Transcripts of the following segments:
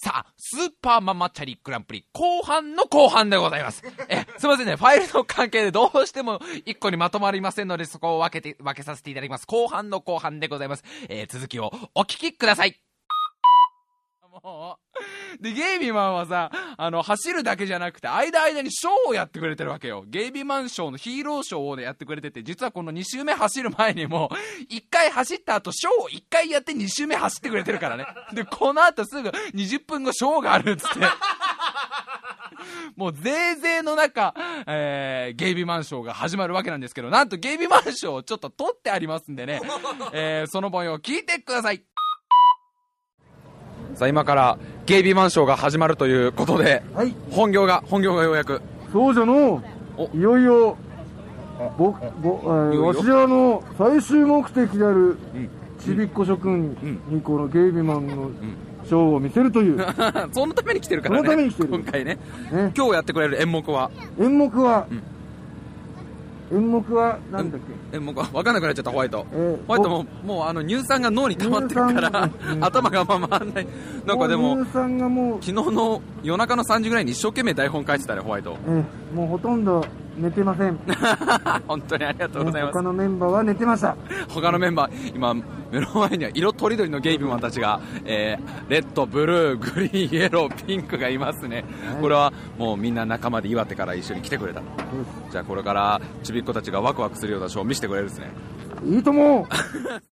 さあ、スーパーママチャリグランプリ後半の後半でございます。え、すいませんね、ファイルの関係でどうしても一個にまとまりませんので、そこを分けて、分けさせていただきます。後半の後半でございます。えー、続きをお聞きください。もう。で、ゲイビーマンはさ、あの、走るだけじゃなくて、間間にショーをやってくれてるわけよ。ゲイビーマンショーのヒーローショーを、ね、やってくれてて、実はこの2周目走る前にも、1回走った後、ショーを1回やって2周目走ってくれてるからね。で、この後すぐ20分後ショーがあるっつって。もう、ぜいぜいの中、えー、ゲイビーマンショーが始まるわけなんですけど、なんとゲイビーマンショーをちょっと撮ってありますんでね、えー、その模様を聞いてください。さあ今からゲイビーマンショーが始まるということで、はい、本業が本業がようやく。そうじゃのいよいよぼぼ、えー、わしらの最終目的である、ちびっこ諸君にこのゲイビーマンのショーを見せるという。そのために来てるからね。そのために来てる。今回ね。ね。今日やってくれる演目は。演目は、ん演目は何だっけ演目は分かん。なくなっちゃったホワイト、えーホワイトももうあの乳酸が脳に溜まってるから、うん。頭がまま回ん。ないなん。かでも乳酸がもう、昨日の夜中の3時ぐらいに一生懸命台本書いてたねホワイトえーもうほとん。ど寝てません、ね 本当にありがとうございます。他のメンバーは寝てました。他のメンバー今目の前には色とりどりのゲイビーマンたちが、えーレッドブルーグリーンイエローピンクがいますね、はい。これはもうみんな仲間で岩手から一緒に来てくれた。じゃあこれからちびっ子たちがワクワクするようなショーを見せてくれるですね。いいとも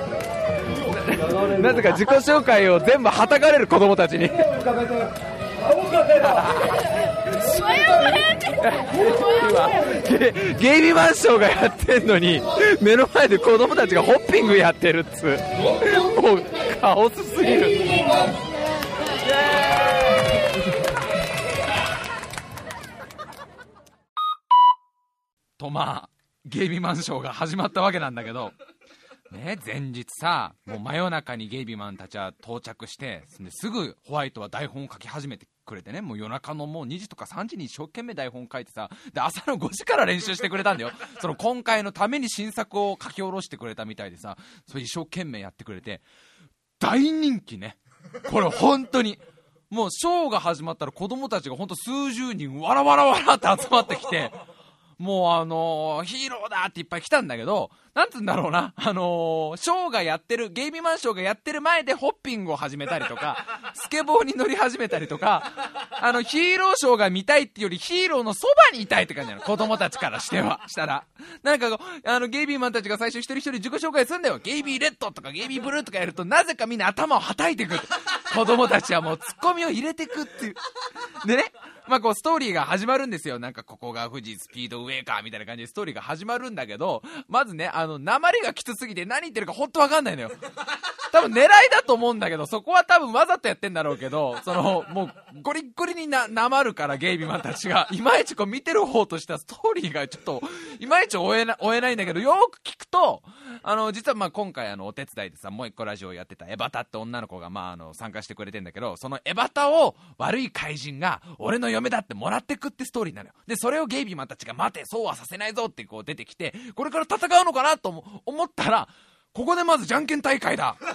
なぜか自己紹介を全部はたかれる子供たちに。今ゲゲイビーマンショーがやってんのに目の前で子供たちがホッピングやってるっつう。もうカオスすぎる。とまあゲイビーマンショーが始まったわけなんだけどね、前日さ、もう真夜中にゲイビーマンたちは到着して、すぐホワイトは台本を書き始めてくれてね、もう夜中のもう2時とか3時に一生懸命台本書いてさ、で、朝の5時から練習してくれたんだよ。その今回のために新作を書き下ろしてくれたみたいでさ、それ一生懸命やってくれて、大人気ね。これ本当に。もうショーが始まったら子供たちが本当数十人わらわらわらって集まってきて、もうあのーヒーローだっていっぱい来たんだけど、なんつうんだろうな、あのーショーがやってる、ゲイビーマンショーがやってる前でホッピングを始めたりとか、スケボーに乗り始めたりとか、あの、ヒーローショーが見たいっていうよりヒーローのそばにいたいって感じなの。子供たちからしては、したら。なんかあの、ゲイビーマンたちが最初一人一人自己紹介するんだよ。ゲイビーレッドとかゲイビーブルーとかやると、なぜかみんな頭をはたいてくる。子供たちはもうツッコミを入れてくっていう。でね、まあこうストーリーが始まるんですよ。なんかここが富士スピードウェイかみたいな感じでストーリーが始まるんだけど、まずね、あの、鉛がきつすぎて何言ってるかほんとわかんないのよ。多分狙いだと思うんだけど、そこは多分わざとやってんだろうけど、その、もう、ゴリッゴリにな、なまるから、ゲイビーマンたちが、いまいちこう見てる方としてはストーリーがちょっと、いまいち追えな、追えないんだけど、よく聞くと、あの、実はまあ今回あの、お手伝いでさ、もう一個ラジオやってたエバタって女の子がまああの、参加してくれてんだけど、そのエバタを悪い怪人が、俺の嫁だってもらってくってストーリーなのよ。で、それをゲイビーマンたちが、待て、そうはさせないぞってこう出てきて、これから戦うのかなと思ったら、ここでまずじゃんけん大会だ。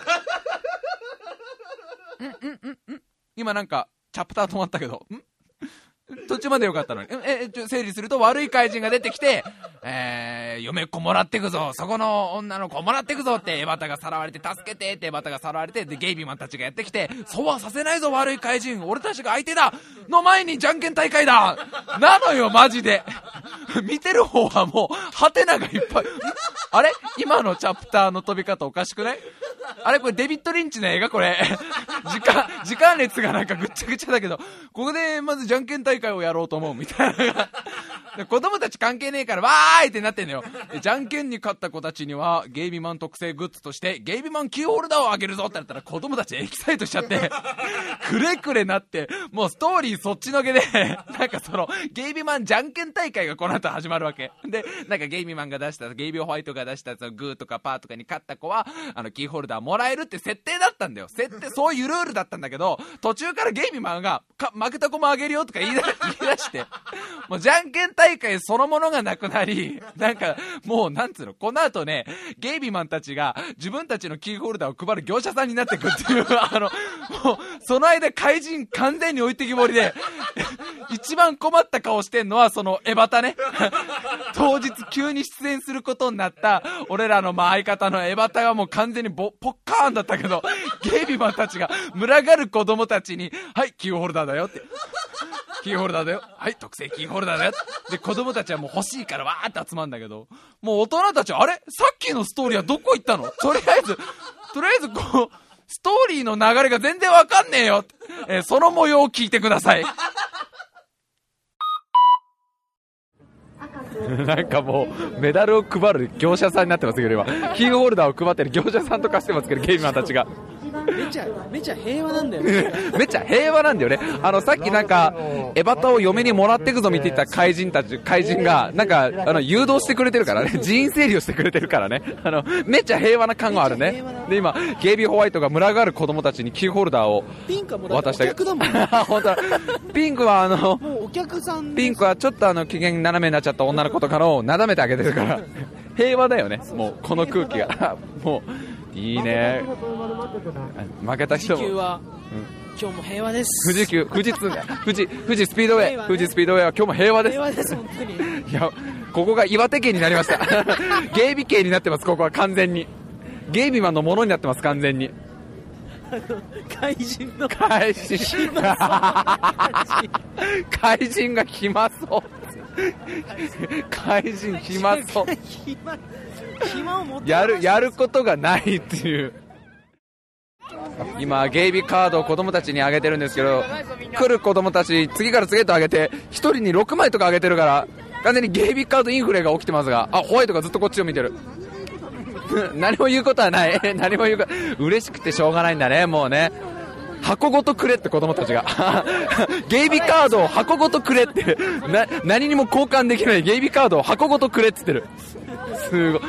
今なんか、チャプター止まったけど、ん？途中までよかったのに。え、え整理すると悪い怪人が出てきて、えー、嫁っ子もらってくぞ、そこの女の子もらってくぞって、エバタがさらわれて、助けてってエバタがさらわれて、で、ゲイビーマンたちがやってきて、そうはさせないぞ、悪い怪人、俺たちが相手だの前にじゃんけん大会だなのよ、マジで。見てる方はもう、ハテナがいっぱい。あれ？今のチャプターの飛び方おかしくない？あれこれデビッド・リンチの映画？これ。時間、時間列がなんかぐっちゃぐちゃだけど、ここでまずじゃんけん大会をやろうと思うみたいな。子供たち関係ねえからわーいってなってんのよ。じゃんけんに勝った子たちにはゲイビマン特製グッズとしてゲイビマンキーホルダーをあげるぞってなったら子供たちエキサイトしちゃってくれくれなってもうストーリーそっちのけでなんかそのゲイビマンじゃんけん大会がこの後始まるわけ。でなんかゲイビマンが出したゲイビホワイトが出したそのグーとかパーとかに勝った子はあのキーホルダーもらえるって設定だったんだよ。設定そういうルールだったんだけど途中からゲイビマンが負けた子もあげるよとか言い出言い出してもうじゃんけん大会そのものがなくなりなんかもうなんつうのこの後ねゲイビマンたちが自分たちのキーホルダーを配る業者さんになっていくっていう あのもうその間怪人完全に置いてきぼりで一番困った顔してんのはそのエバタね。当日急に出演することになった俺らのまあ相方のエバタがもう完全にボポッカーンだったけどゲイビマンたちが群がる子供たちに「はいキーホルダーだよ」って「キーホルダーだよ。はい特製キーホルダーだよ」で子供たちはもう欲しいからわーって集まるんだけど。もう大人たちはあれ？さっきのストーリーはどこ行ったの？とりあえずとりあえずこうストーリーの流れが全然わかんねえよ、えーその模様を聞いてください。なんかもうメダルを配る業者さんになってますけど今。キーホルダーを配ってる業者さんとかしてますけどゲームマンたちが。めちゃめちゃ平和なんだよねめっちゃ平和なんだよね。あの、さっきなんか、エバタを嫁にもらってくぞ見ていた怪人たち、怪人が、なんか、あの、誘導してくれてるからね。人員整理をしてくれてるからね。あの、めっちゃ平和な感があるね。で、今、ゲイビーホワイトが群がる子供たちにキーホルダーをピンクはもうだって渡してお客だもん 本当だ。ピンクはあの、お客さんピンクはちょっとあの、機嫌斜めになっちゃった女の子とかのをなだめてあげてるから、平和だよね。もう、この空気が。もう、いいね。負けた人も。富士急は、今日も平和です富士急、富士通、富士、富士スピードウェイ、富士スピードウェイは今日も平和です平。和です本当にいや、ここが岩手県になりました。ゲイビ県になってます、ここは完全に。ゲイビマンのものになってます、完全に。怪人の怪人。怪人が暇そう。怪人暇そう。暇を持ってやる、やることがないっていう。今、ゲイビカードを子供たちにあげてるんですけど、来る子供たち、次から次へとあげて、1人に6枚とかあげてるから、完全にゲイビカードインフレが起きてますが、あ、ホワイトがずっとこっちを見てる。何も言うことはない。何も言うこと、嬉しくてしょうがないんだね、もうね。箱ごとくれって子供たちが。ゲイビカードを箱ごとくれって。な、何にも交換できないゲイビカードを箱ごとくれって言ってる。すごい。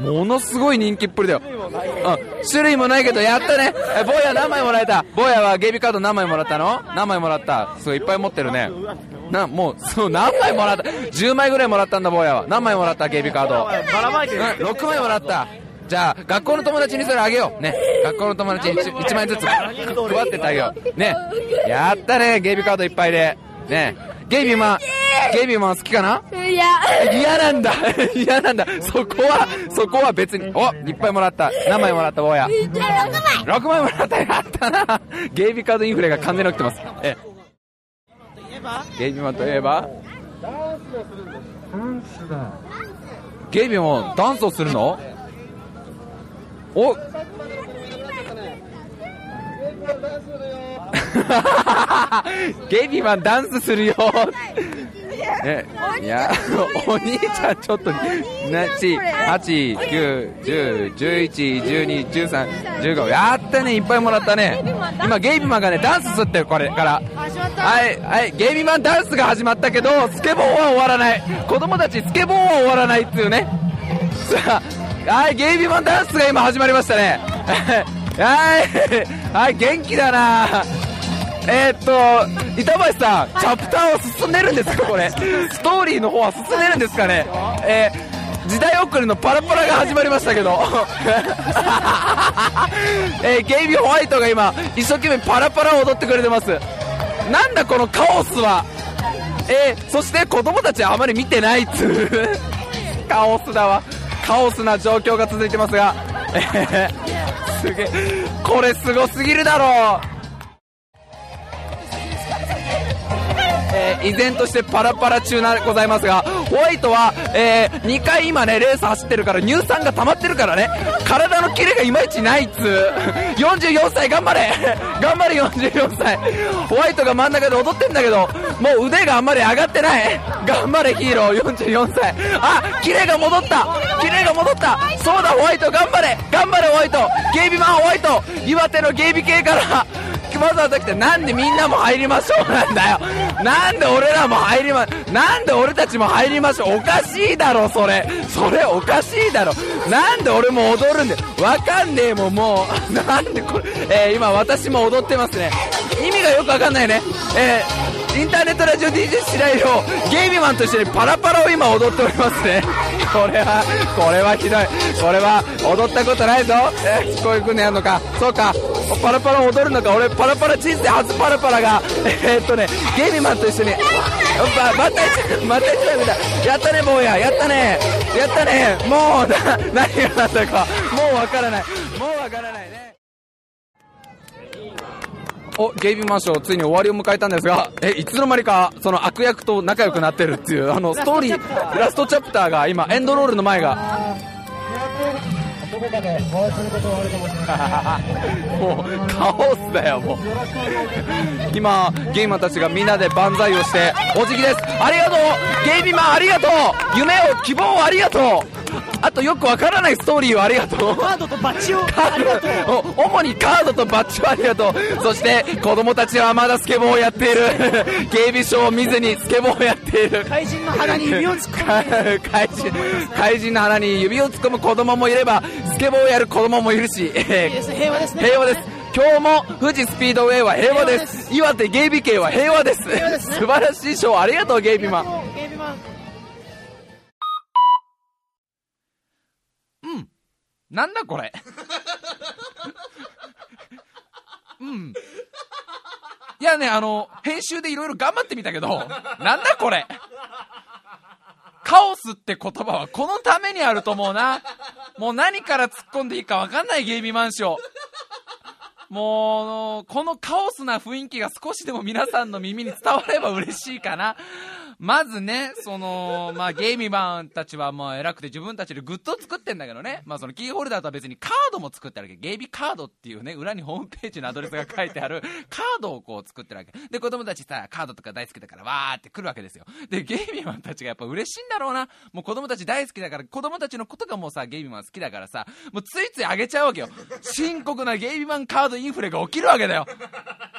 ものすごい人気っぷりだよ。うん。種類もないけど、やったね。え、坊や何枚もらえた坊やはゲイビカード何枚もらったの？何枚もらったすごいいっぱい持ってるね。な、もう、そう、何枚もらった ?10 枚ぐらいもらったんだ、坊やは。何枚もらったゲイビカード。ばらまいてる、6枚もらった。じゃあ、学校の友達にそれあげよう。ね。学校の友達に 1, 1枚ずつ配ってってあげよう。ね。やったね、ゲイビカードいっぱいで。ね。ゲイビーマン、ゲイビー。マン好きかな？いや、嫌なんだ。嫌なんだ。そこは、そこは別に。おいっぱいもらった。何枚もらった、坊や。6枚。6枚もらった。やったな。ゲイビーカードインフレが完全に起きてます。え、ゲイビーマンといえば、ダンスだ。ゲイビーもダンスをするの？お。ゲイビーマンダンスするよ ね、いや、お兄ちゃんちょっと、な、ち、8、9、10、11、12、13、15、やったね、いっぱいもらったね。今、ゲイビーマンがね、ダンスすってる、これから。はい、はい、ゲイビーマンダンスが始まったけど、スケボーは終わらない。子供たち、スケボーは終わらないっていうね。さあ、はい、ゲイビーマンダンスが今始まりましたね。はい、はい、元気だなえー、っと、板橋さん、チャプターは進んでるんですか、これ？ストーリーの方は進んでるんですかね？えー、時代遅れのパラパラが始まりましたけど。えー、ゲイビーホワイトが今、一生懸命パラパラを踊ってくれてます。なんだこのカオスは？えー、そして子供たちはあまり見てないっつう。カオスだわ。カオスな状況が続いてますが。えー、すげえ。これすごすぎるだろう。えー依然としてパラパラ中なございますがホワイトは、えー、2回今ね、レース走ってるから乳酸が溜まってるからね、体のキレがいまいちないっつー。44歳頑張れ。頑張れ44歳。ホワイトが真ん中で踊ってんだけど、もう腕があんまり上がってない。頑張れヒーロー。44歳。あ、キレが戻った。キレが戻った。そうだホワイト頑張れ。頑張れホワイト。ゲイビマンホワイト。岩手のゲイビ系から。わざわざ来てなんでみんなも入りましょうなんだよ。なんで俺らも入りまなんで俺たちも入りましょう。おかしいだろそれ。それおかしいだろ。なんで俺も踊るんだよ。わかんねえもんもう。なんでこれ、えー、今私も踊ってますね。意味がよくわかんないね。えー、インターネットラジオ DJ 白井亮ゲイビマンとしてパラパラを今踊っておりますね。これはこれはひどい。これは踊ったことないぞ。えー、こういう風にやるのか。そうか。パラパラ踊るのか。俺パラパラ人生初パラパラが。えー、っとねゲイビマンと一緒に。ままた一また一緒だやったね坊や。やったね。やったね。もうな何があったか。もうわからない。もうわからないね。おゲイビーマンションついに終わりを迎えたんですがえいつの間にかその悪役と仲良くなってるっていうあのストー。リーラストチャプターが今エンドロールの前が。どこかでお会いすることはあるかもしれないもうカオスだよもう。今ゲイマンたちがみんなで万歳をしてお辞儀です。ありがとう。ゲイビマンありがとう。夢を希望をありがとう。あとよくわからないストーリーをありがとう。カードとバッジをありがとう 主にカードとバッジをありがとう。そして子供たちはまだスケボーをやっている。警備証を見ずにスケボーをやっている。怪人の鼻に指を突っ込む。怪人怪人の鼻に指を突っ込む子供もいればスケボーをやる子供もいるし。平和ですね。平和です。今日も富士スピードウェイは平和です。岩手ゲイビ系は平和です、ね、素晴らしいショーありがとうゲイビマ。ンうん。なんだこれうんいやねあの編集でいろいろ頑張ってみたけどなんだこれカオスって言葉はこのためにあると思うな。もう何から突っ込んでいいか分かんないゲイビマンション。もう、このカオスな雰囲気が少しでも皆さんの耳に伝われば嬉しいかな。まずね、その、まあ、ゲイミマンたちはもう偉くて自分たちでグッズを作ってんだけどね、まあ、そのキーホルダーとは別にカードも作ってるわけ。ゲイビカードっていうね、裏にホームページのアドレスが書いてあるカードをこう作ってるわけ。で、子供たちさ、カードとか大好きだからわーって来るわけですよ。で、ゲイミマンたちがやっぱ嬉しいんだろうな。もう子供たち大好きだから、子供たちのことがもうさ、ゲイミマン好きだからさ、もうついついあげちゃうわけよ。深刻なゲイミマンカードインフレが起きるわけだよ。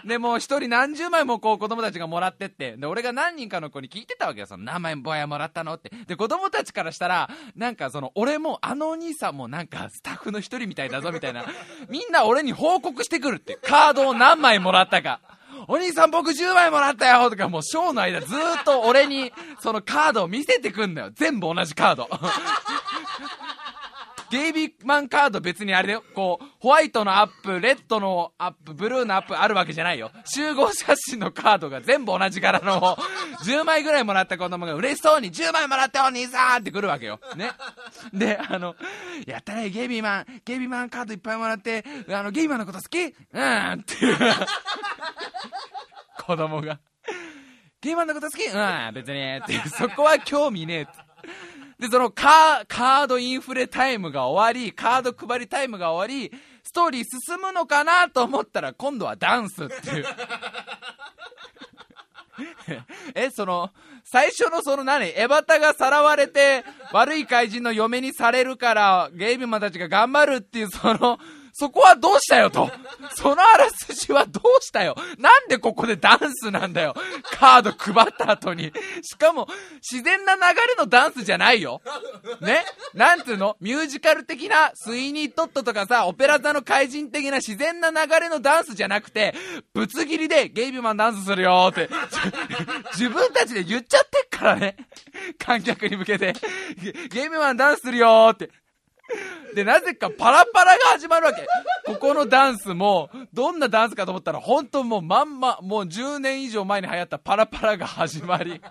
で、もう一人何十枚もこう子供たちがもらってって、で、俺が何人かの子に聞いてたわけよ。その名前ぼやもらったのって。で、子供たちからしたら、なんかその、俺もあのお兄さんもなんかスタッフの一人みたいだぞみたいな。みんな俺に報告してくるって。カードを何枚もらったか。お兄さん僕10枚もらったよとかもうショーの間ずっと俺にそのカードを見せてくんだよ。全部同じカード。ゲイビーマンカード別にあれだよ。こう、ホワイトのアップ、レッドのアップ、ブルーのアップあるわけじゃないよ。集合写真のカードが全部同じ柄の、10枚ぐらいもらった子供が嬉しそうに10枚もらったよ、兄さんって来るわけよ。ね。で、あの、やったね、ゲイビーマン、ゲイビーマンカードいっぱいもらって、あの、ゲイマンのこと好き？うんっていう。子供が。ゲイマンのこと好き？うん、別に。ってそこは興味ねえ。で、そのカー、ドインフレタイムが終わり、カード配りタイムが終わり、ストーリー進むのかなと思ったら、今度はダンスっていう。え、その、最初のその何？エバタがさらわれて、悪い怪人の嫁にされるから、ゲイビマンたちが頑張るっていう、その、そこはどうしたよと。そのあらすじはどうしたよ。なんでここでダンスなんだよ。カード配った後に。しかも、自然な流れのダンスじゃないよ。ね？なんつうの？ミュージカル的なスイニートットとかさ、オペラ座の怪人的な自然な流れのダンスじゃなくて、ぶつ切りでゲイビーマンダンスするよって。自分たちで言っちゃってっからね。観客に向けて。ゲイビーマンダンスするよって。で、なぜかパラパラが始まるわけ。ここのダンスも、どんなダンスかと思ったら、本当もうまんま、もう10年以上前に流行ったパラパラが始まり、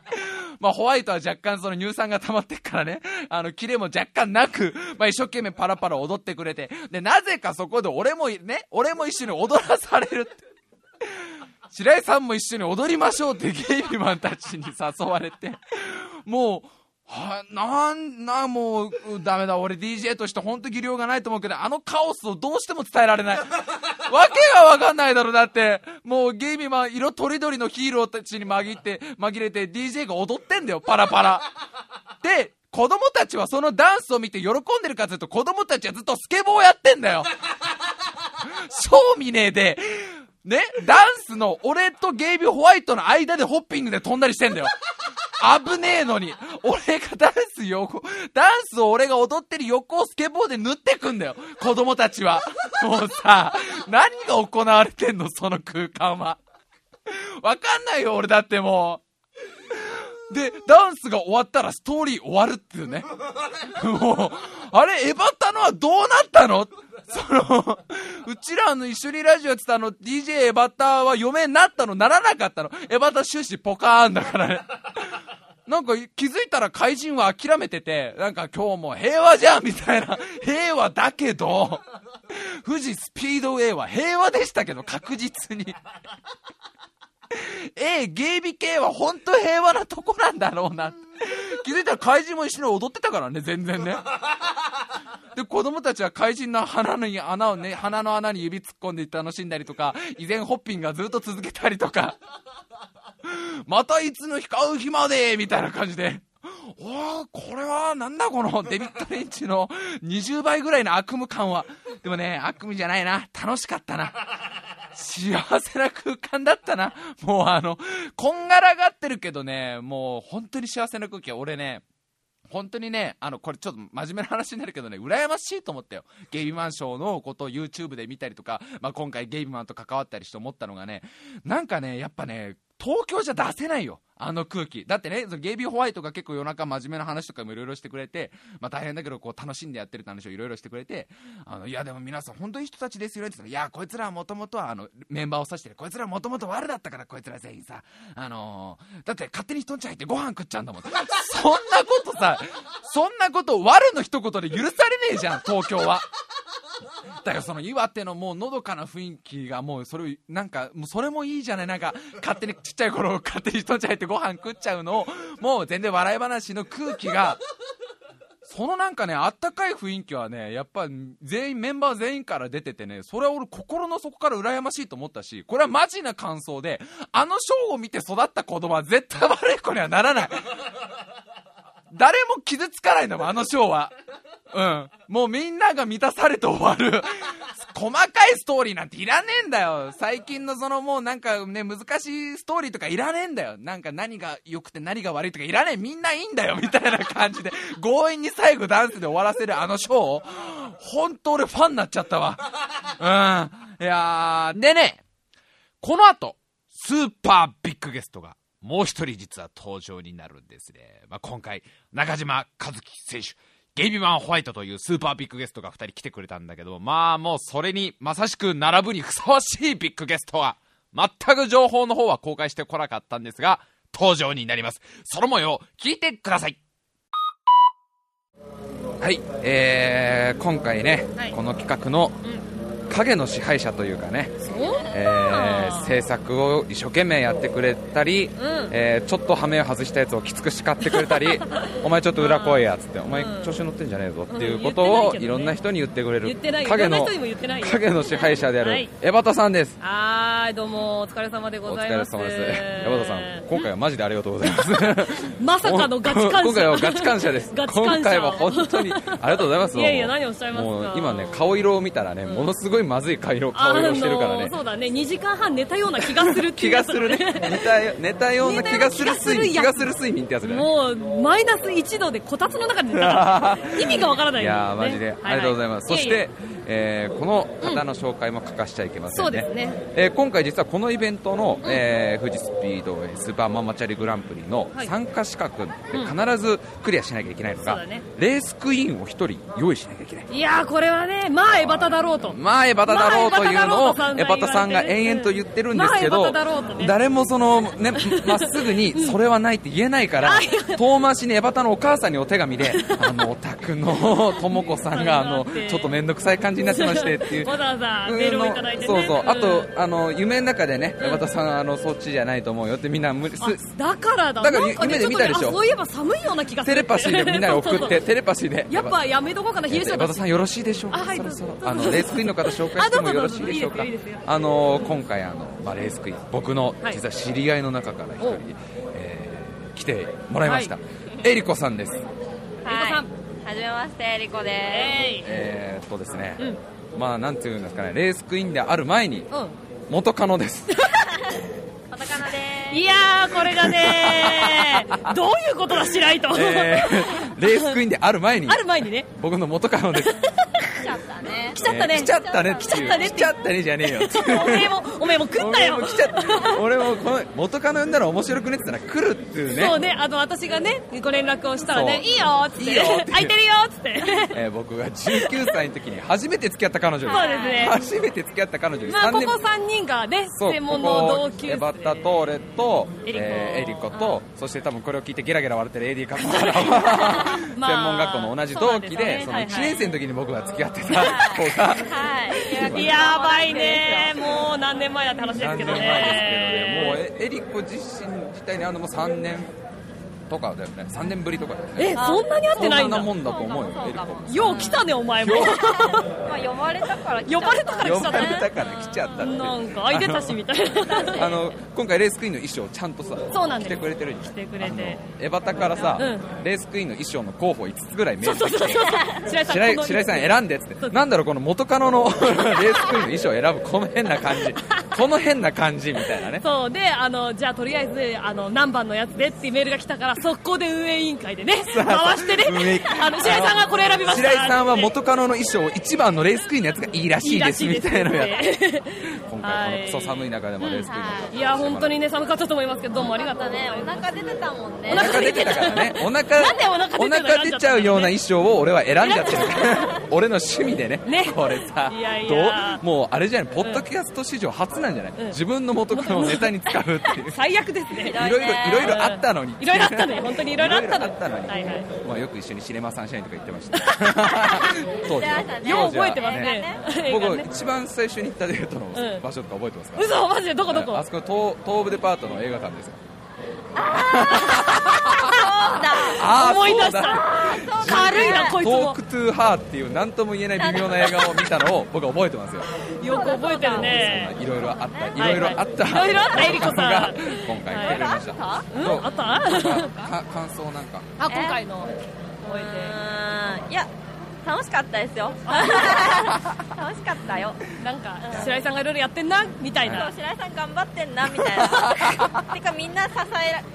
まあホワイトは若干その乳酸が溜まってっからね、あの、キレも若干なく、まあ一生懸命パラパラ踊ってくれて、で、なぜかそこで俺もね、俺も一緒に踊らされるって。白井さんも一緒に踊りましょうってゲイビマンたちに誘われて、もう、はなんな、もう、ダメだ、俺 DJ として本当技量がないと思うけど、あのカオスをどうしても伝えられない。わけがわかんないだろ、だって。もうゲイミマン、色とりどりのヒーローたちに紛って、紛れて DJ が踊ってんだよ、パラパラ。で、子供たちはそのダンスを見て喜んでるかというと、子供たちはずっとスケボーやってんだよ。正味ねえで、ね、ダンスの俺とゲイビーホワイトの間でホッピングで飛んだりしてんだよ。危ねえのに。俺がダンス横、ダンスを俺が踊ってる横をスケボーで塗ってくんだよ。子供たちは。もうさ、何が行われてんのその空間は。わかんないよ、俺だってもう。で、ダンスが終わったらストーリー終わるっていうね。もう、あれ、エバタのはどうなったの？その、うちらの一緒にラジオやってたの、DJ エバタは嫁になったの？ならなかったの？エバタ終始ポカーンだからね。なんか気づいたら怪人は諦めてて、なんか今日も平和じゃんみたいな。平和だけど、富士スピードウェイは平和でしたけど、確実に。ええ、ゲイビ系は本当平和なとこなんだろうな。気づいたら怪人も一緒に踊ってたからね、全然ね。で、子供たちは怪人の鼻に穴をね、鼻の穴に指突っ込んで楽しんだりとか、依然ホッピングがずっと続けたりとか、またいつの日買う日までみたいな感じで。おー、これは、なんだこのデビッド・レンチの20倍ぐらいの悪夢感は。でもね、悪夢じゃないな。楽しかったな。幸せな空間だったな。もうあの、こんがらがってるけどね、もう本当に幸せな空気は、俺ね、本当にね、あの、これちょっと真面目な話になるけどね、羨ましいと思ったよ。ゲイビマンショーのことを YouTube で見たりとか、まあ、今回ゲイビマンと関わったりして思ったのがね、なんかね、やっぱね、東京じゃ出せないよ。あの空気。だってね、ゲイビーホワイトが結構夜中真面目な話とかもいろいろしてくれて、まあ大変だけどこう楽しんでやってるって話をいろいろしてくれて、あの、いやでも皆さん本当に人たちですよねって言ったら、いや、こいつらはもともとはあの、メンバーを指してる。こいつらはもともと悪だったから、こいつら全員さ、あのーだって勝手に人んち入ってご飯食っちゃうんだもん。そんなことさ、そんなこと悪の一言で許されねえじゃん、東京は。だからその岩手のもうのどかな雰囲気がもうそれなんかもうそれもいいじゃないなんか勝手にちっちゃい頃勝手に人んち入ってご飯食っちゃうのをもう全然笑い話の空気がそのなんかねあったかい雰囲気はねやっぱ全員メンバー全員から出ててねそれは俺心の底から羨ましいと思ったしこれはマジな感想であのショーを見て育った子供は絶対悪い子にはならない。誰も傷つかないんだもんあのショーは。うん。もうみんなが満たされて終わる。細かいストーリーなんていらねえんだよ。最近のそのもうなんかね、難しいストーリーとかいらねえんだよ。なんか何が良くて何が悪いとかいらねえ。みんないいんだよ。みたいな感じで、強引に最後ダンスで終わらせるあのショー。本当俺ファンになっちゃったわ。うん。いやー、でね、この後、スーパービッグゲストが、もう一人実は登場になるんですね。まあ、今回、中島和樹選手、ゲイビーマンホワイトというスーパービッグゲストが2人来てくれたんだけど、まあもうそれにまさしく並ぶにふさわしいビッグゲストは、全く情報の方は公開してこなかったんですが、登場になります。その模様、聞いてください。はい、えー、今回ね、はいこの企画の影の支配者というかね、えー制作を一生懸命やってくれたり、ん。えーちょっと羽目を外したやつをきつく叱ってくれたり お前ちょっと裏来いやっつってお前うん。調子乗ってんじゃねえぞっていうことをいろんな人に言ってくれる影の影の支配者であるはい。江端さんです。はーいどうもお疲れ様でおございます。疲れ様です。江端さん今回はマジでありがとうございます。まさかのガチ感謝。今回はガチ感謝です。今回は本当にありがとうございます。いやいや何をおっしゃいますか。もう今ね顔色を見たらねものすごいまずい顔色顔色してるからね。あのーそうだね。2時間半寝たような気がするっていう。やつだ気がするね。寝たよ寝たような気がする睡眠気がする睡眠ってやつだね。もうマイナス1度でこたつの中で寝たから 意味がわからないね。やーマジで。ありがとうございます、そしいやいやて、えーこの方の紹介も欠かしちゃいけませんね,、そうですね。えー今回実はこのイベントの、えー富士スピードウェイスーパーママチャリグランプリのはい。参加資格で必ずクリアしなきゃいけないのが、そうだね。レースクイーンを一人用意しなきゃいけない。いやーこれはねまあエバタだろうと。まあエバタだろうというのをまあエバタさんが延々と言ってるんですけど、まあね。誰もそのね まっすぐにそれはないって言えないから、遠回しにエバタのお母さんにお手紙であのお宅のとも子さんがあのちょっと面倒くさい感じ感じになってましてっていう。わざわざメールをいただいてね。そうそう、うん。あとあの夢の中でね山田さんあのそっちじゃないと思うよってみんな無理だからだ。だから夢で見たでしょ。そういえば寒いような気がする。テレパシーでみんなに 送ってテレパシーで。やっぱやめとこうかな冷え性だし山田さんよろしいでしょうか？あはいそろそろ。あのレースクイーンの方紹介してもよろしいでしょうか？あの今回あの、まあ、レースクイーン僕のはい実は知り合いの中から一人、来てもらいました、はえりこさんです。えりこはいさんはじめまして、えりこです。えーっとですね、うん。まあなんていうんですかねレースクイーンである前にうん。元カノです。カタカナです。いやーこれがね どういうことだ白井と、えーレースクイーンである前にある前にね。僕の元カノですね。来ちゃったね、えー来ちゃったね来ちゃったね来ちゃったねじゃねえよ。おめえもおめえも食ったよ。俺も来ちゃった俺もこの元カノ呼んだら面白くねって言ったら来るっていうね。そうね。あの私がねご連絡をしたらねいいよーっつって。いいよって空いてるよーっつって。えー僕が19歳の時に初めて付き合った彼女です。そうですね。初めて付き合った彼女です。3年まあここ3人がね専門このこ同級生。エバタトーレとエリコ。えーエリコとそして多分これを聞いてゲラゲラ笑ってる AD カッコからは まあ専門学校の同じ同期でそのそうなんですね。1年生の時に僕が付き合ってた子がはい。やばいね。もう何年前だって話ですけどね。もうえエリコ自身自体にあるのも3年。とかだよね。3年ぶりとかだよね。えそんなに会ってないんだ。そんなもんだと思うよよう来たねお前も。まあ、呼ばれたから来ちゃった呼ばれたから来呼ばちゃったねれたから来ちゃったってなんか空いてたしみたいな。あの今回レースクイーンの衣装ちゃんとさそうなんです。着てくれてるん来てくれて。エバタからさ、うん。レースクイーンの衣装の候補5つぐらいメールして。白井さん選んでっつって。なんだろうこの元カノの レースクイーンの衣装を選ぶこの変な感じ。この変な感じみたいなね。そう。であのじゃあとりあえずあの何番のやつでってメールが来たから速攻で運営委員会でね回してねあの白井さんがこれ選びました。白井さんは元カノの衣装1番のレースクイーンのやつがいいらしいですみたいなのや今回このクソ寒い中でもレースクイーンい。や本当にね寒かったと思いますけどどうもありがとうね、お腹出てたもんね。お腹出てたからねお腹お腹出ちゃうような衣装を俺は選んじゃってる。俺の趣味でねね。これさどうもうあれじゃないポッドキャスト史上初なんじゃない、うん。自分の元カノをネタに使うっていう。最悪ですね。いろいろいろいろあったのに。いろいろあったのに本当にいろいろあったの。にいろいろあったのに、はいはい。まあ、よく一緒にシネマサンシャインとか行ってました。当時よう覚えてますね。僕ね。一番最初に行ったデートのうん。場所とか覚えてますか、嘘マジで？どこどこ？あそこ東東武デパートの映画館ですよ。あー思い出しそうだた軽いなこいつも。トークトゥーハーっていう何とも言えない微妙な映画を見たのを僕は覚えてますよ。よく覚えてるね。いろいろあったいはい。ろいろあった。いろいろあったエリコさん。が今回来てくれました。あった？か感想なんか。あ今回の。覚うえー。んいや、楽しかったですよ。楽しかったよ。てなんか白井さんがいろいろやってんなみたいそうな白井さん頑張ってんなみたいな。てかみんな支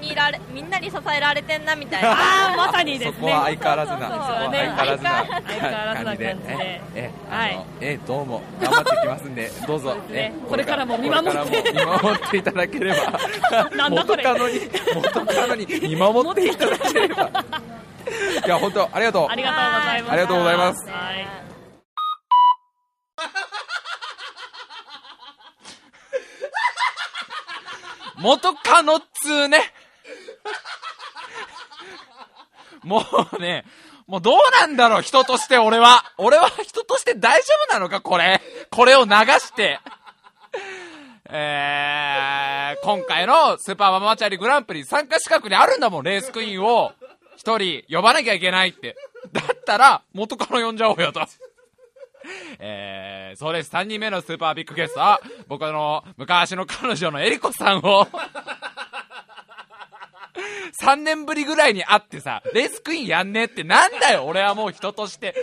えにられみんなに支えられてんなみたいな。ああまさにですね。そこは相変わらずな。そうそうそう。そこは相変わらずな。相変わらずな感じで。えええどうも。頑張ってきますんで。どうぞ。ね。えこれからも見守って。見守っていただければ。なんだこれ。元カノに元カノに見守っていただければいや本当ありがとうありがとうございますありがとうございますはい元カノっつーね。もうね、もうどうなんだろう、人として俺は。俺は人として大丈夫なのか、これ。これを流して。えー、今回のスーパーママチャリグランプリ参加資格にあるんだもん、レースクイーンを。一人呼ばなきゃいけないって。だったら、元カノ呼んじゃおうよと。えー、そうです。3人目のスーパービッグゲストは、僕の昔の彼女のエリコさんを、3年ぶりぐらいに会ってさ、レースクイーンやんねってなんだよ、俺はもう人として。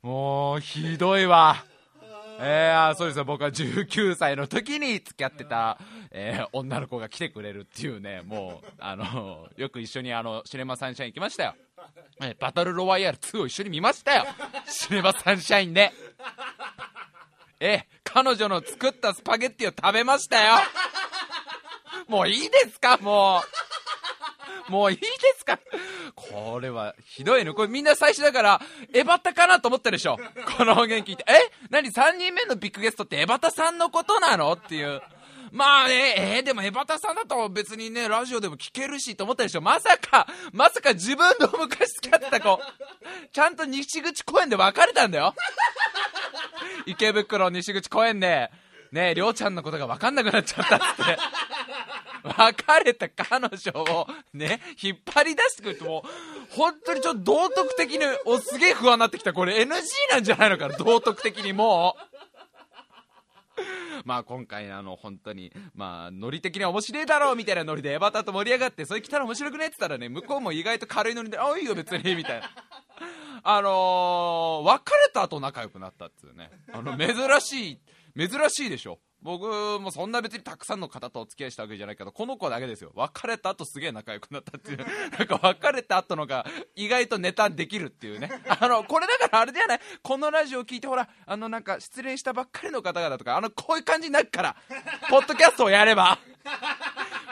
もう、ひどいわ。えー、そうですよ、僕は19歳の時に付き合ってた、えー女の子が来てくれるっていうね、もう、あの、よく一緒にあの、シネマサンシャイン行きましたよ。えーバトルロワイヤル2を一緒に見ましたよ。シネマサンシャインで。えー彼女の作ったスパゲッティを食べましたよ。もういいですか？もう。もういいですか？これはひどいね。これみんな最初だから、エバタかなと思ったでしょこの音源聞いて。え？何 ?3 人目のビッグゲストってエバタさんのことなの？っていう。まあね、えーでもエバタさんだと別にね、ラジオでも聞けるしと思ったでしょ。まさか、まさか自分の昔付き合ってた子、ちゃんと西口公園で別れたんだよ。池袋西口公園で、ね、りょうちゃんのことが分かんなくなっちゃったって。別れた彼女をね、引っ張り出してくるともう、本当にちょっと道徳的に、お、すげえ不安になってきた。これ NG なんじゃないのかな、道徳的にもう。まあ今回あの本当にまあノリ的には面白いだろうみたいなノリでエバタと盛り上がってそれ来たら面白くねって言ったらね向こうも意外と軽いノリであいいよ別にみたいな。あのー、別れた後仲良くなったっつうね。あの珍しい珍しいでしょ。僕もそんな別にたくさんの方とお付き合いしたわけじゃないけどこの子だけですよ。別れた後すげえ仲良くなったっていう。なんか別れた後のが意外とネタできるっていうね。あのこれだからあれじゃない？このラジオを聞いてほらあのなんか失恋したばっかりの方々とかあのこういう感じになるからポッドキャストをやれば。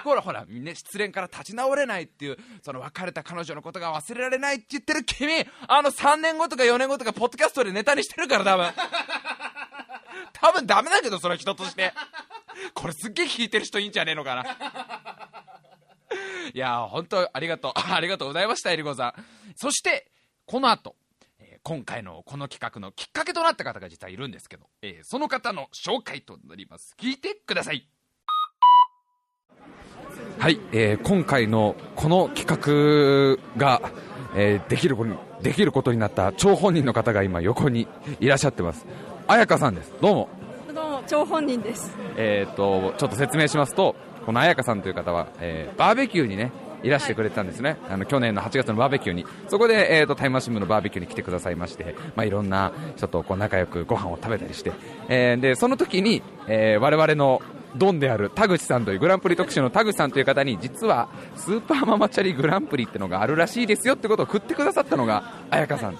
ほ らほら、ね、失恋から立ち直れないっていう、その別れた彼女のことが忘れられないって言ってる君、あの3年後とか4年後とか、ポッドキャストでネタにしてるから、多分。多分ダメだけど、それは人として。これすっげえ聞いてる人いいんじゃねえのかな。いや本当ありがとう。ありがとうございました、えりこさん。そして、この後、えー今回のこの企画のきっかけとなった方が実はいるんですけど、えーその方の紹介となります。聞いてください。はい、えー今回のこの企画が、えーできるできることになった張本人の方が今横にいらっしゃってます彩香さんです。どうも。どうも、張本人です。えー、とちょっと説明しますとこの彩香さんという方は、えーバーベキューにねいらしてくれてたんですね、あの去年の8月のバーベキューに。そこで、えー、とタイムマシン部のバーベキューに来てくださいまして、まあ、いろんな人とこう仲良くご飯を食べたりして、えーでその時に、えー我々のドンである田口さんというグランプリ特集の田口さんという方に実はスーパーママチャリグランプリってのがあるらしいですよってことを振ってくださったのが彩香さん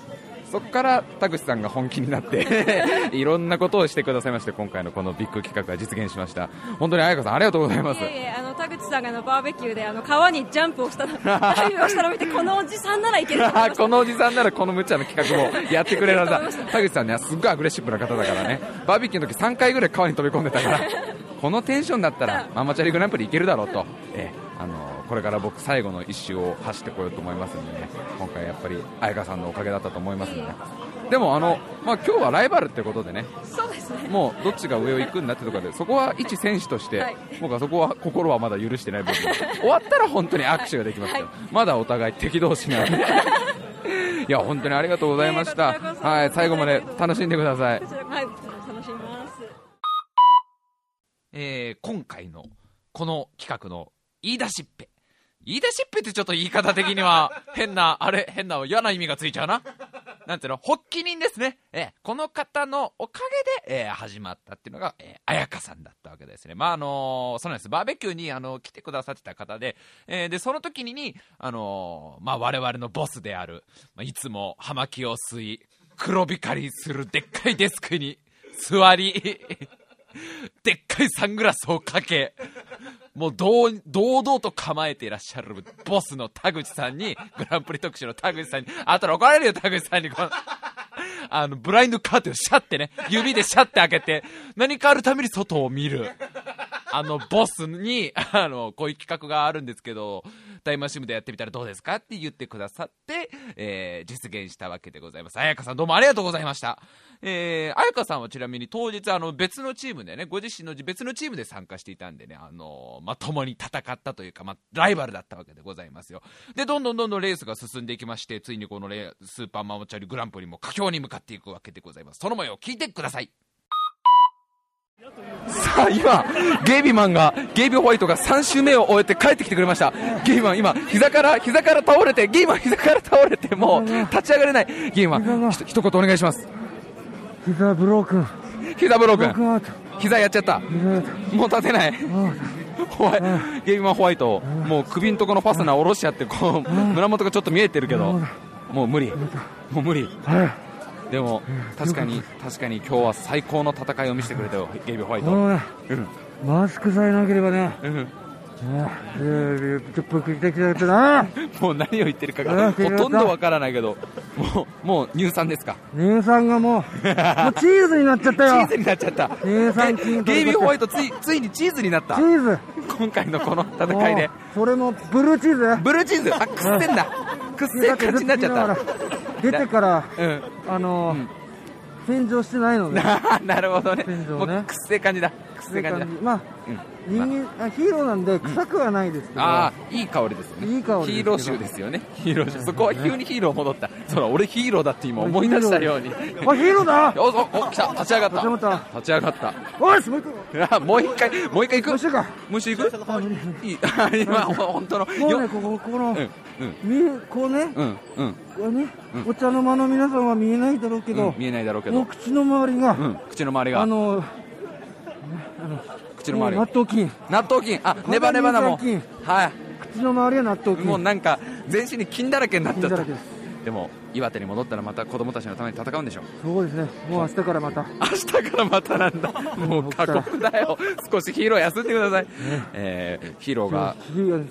そこから田口さんが本気になって いろんなことをしてくださいまして今回のこのビッグ企画が実現しました。本当に彩香さんありがとうございます。あの、田口さんがあのバーベキューであの川にジャンプをしたの、ダイブをした見て、このおじさんならいける このおじさんならこの無茶な企画もやってくれるはずだ田口さんねすっごいアグレッシブな方だからね。バーベキューの時3回ぐらい川に飛び込んでたからこのテンションだったらママチャリグランプリいけるだろうと、ええこれから僕最後の一周を走ってこようと思いますんでね。今回やっぱり彩香さんのおかげだったと思いますんでね。でもあの、まあ、今日はライバルってことでね。そうですね。もうどっちが上を行くんだってとかでそこは一選手として、はい。僕はそこは心はまだ許してない部分終わったら本当に握手ができますけど、まだお互い敵同士なんで。いや本当にありがとうございました。はい最後まで楽しんでください。はい、楽しみます。えー今回のこの企画の言い出しっぺ言い出しっぺってちょっと言い方的には 変なあれ変な嫌な意味がついちゃうな。なんていうの？発起人ですね、えーこの方のおかげで、えー始まったっていうのが、えー、彩香さんだったわけですね。まああのーそうなんです。バーベキューにあの来てくださってた方で,、えーでその時にに、あのーまあ、我々のボスである、まあ、いつも葉巻を吸い黒光りするでっかいデスクに座り でっかいサングラスをかけ、もう堂々と構えていらっしゃるボスの田口さんに、グランプリ特集の田口さんに、あとで怒られるよ、田口さんに。この あの、ブラインドカーテンをシャってね、指でシャって開けて、何かあるために外を見る。あの、ボスに、あの、こういう企画があるんですけど、タイムマシンでやってみたらどうですかって言ってくださって、えー実現したわけでございます。彩香さんどうもありがとうございました。えー、彩香さんはちなみに当日、あの、別のチームでね、ご自身の別のチームで参加していたんでね、あの、まあ、共に戦ったというか、まあ、ライバルだったわけでございますよ。で、どんどんどんどんレースが進んでいきまして、ついにこのレースーパーママチャリグランプリも佳境に向かっていくわけでございます。その模様を聞いてください。さあ今、ゲイビーマンが、ゲイビーホワイトが3周目を終えて帰ってきてくれました。ゲイビーマン今、膝から、膝から倒れて、ゲイビーマン膝から倒れて、もう立ち上がれない。ゲイビーマン、ひと一言お願いします。膝ブロークン膝ブローク君、ン膝やっちゃった。もう立てない。ホワイゲイビーマンホワイト、もう首んとこのファスナー下ろしちゃって、こう、胸元がちょっと見えてるけど、もう無理。もう無理。はいでも、確かに、確かに今日は最高の戦いを見せてくれたよ、ゲイビーホワイト。もうん。マスクさえなければね。うん。もう何を言ってるかうがんほとんどわからないけどもうもう乳酸ですか？乳酸がもう もうチーズになっちゃったよ。チーズになっちゃった。乳酸菌ゲイビーホワイトついついにチーズになった。チーズ。今回のこの戦いで。それもブルーチーズ。ブルーチーズ？あくっせんだくっせん感じになっちゃった出てからうん。あのー洗浄してないので。な なるほどね。ね。もうくっせえ感じだ。くっせえ感じだ。まあうん人間あ。ヒーローなんで臭くはないですけど、ああいい香りですよね。いい香りヒーロー臭ですよね。ヒーロー臭。そこは急にヒーロー戻った。そら俺ヒーローだって今思い出したように。あヒーローだ。おおお来た。立ち上がった。立ち上がった。おいもう一個あもう一回もう一回行く？どうしようか虫行く？いい。あ今本当の。もうよ。ねこここの、うんうん。みこうね、うんうん。これね、お茶の間の皆さんは見えないだろうけど、うん見えないだろうけど。もう口の周りが、うん口の周りが。あの口の周り。が納豆菌。納豆菌。あネバネバだもん。はい。口の周りは納豆菌。もうなんか全身に菌だらけになっちゃったでも岩手に戻ったらまた子供たちのために戦うんでしょそうですね。もう明日からまた。明日からまたなんだ。もう過酷だよ。少しヒーロー休んでください、えーヒーローが。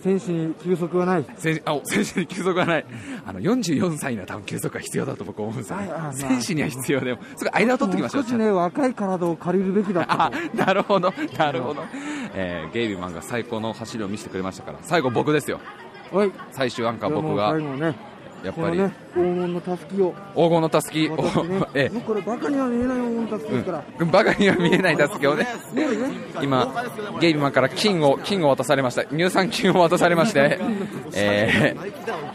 選手に休息はない選あ選手に休息はないあの44歳には多分休息が必要だと僕は思うんですよねまあ選手には必要でもすぐ間を取ってきましょう少しね若い体を借りるべきだったあとなるほどなるほど、えーゲイビーマンが最高の走りを見せてくれましたから最後僕ですよはい最終アンカー僕が最後ねやっぱり。ね黄金のたすきを。黄金のたすき。ね えもうこれバカには見えない黄金のたすきですから、えバカには見えないたすきをねね。今ゲイビーマンから金を金を渡されました。乳酸菌を渡されまして、えー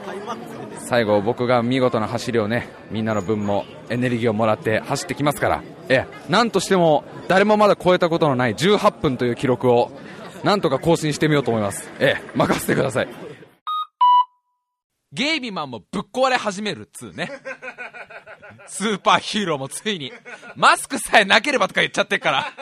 最後僕が見事な走りをねみんなの分もエネルギーをもらって走ってきますから。ええ。なんとしても誰もまだ超えたことのない18分という記録をなんとか更新してみようと思います。ええ。任せてくださいゲイビマンもぶっ壊れ始めるっつうね スーパーヒーローもついにマスクさえなければとか言っちゃってっから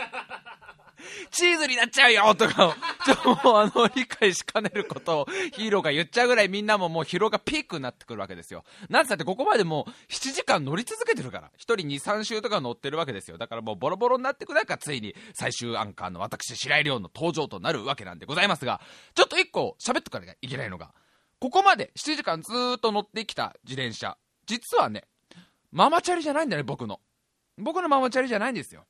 チーズになっちゃうよとかを、ちょ、もうあの、理解しかねることをヒーローが言っちゃうぐらいみんなももう疲労がピークになってくるわけですよ。なんつったってここまでもう7時間乗り続けてるから。1人2、3週とか乗ってるわけですよ。だからもうボロボロになってくる中、ついに最終アンカーの私、白井亮の登場となるわけなんでございますが、ちょっと一個喋っておかなきゃいけないのが、ここまで7時間ずっと乗ってきた自転車、実はね、ママチャリじゃないんだね、僕の。僕のママチャリじゃないんですよ。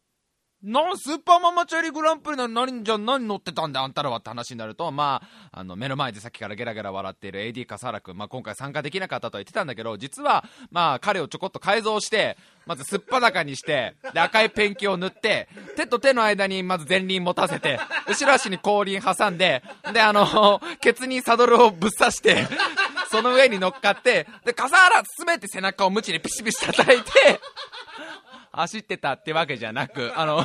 なんスーパーママチャリグランプリなの何じゃ何乗ってたんだあんたらはって話になるとまああの目の前でさっきからゲラゲラ笑っている AD 笠原君、まあ、今回参加できなかったとは言ってたんだけど実はまあ彼をちょこっと改造してまずすっぱだかにしてで赤いペンキを塗って手と手の間にまず前輪持たせて後ろ足に後輪挟んでであのケツにサドルをぶっ刺してその上に乗っかってで笠原進めて背中をムチでピシピシ叩いて走ってたってわけじゃなく、あの、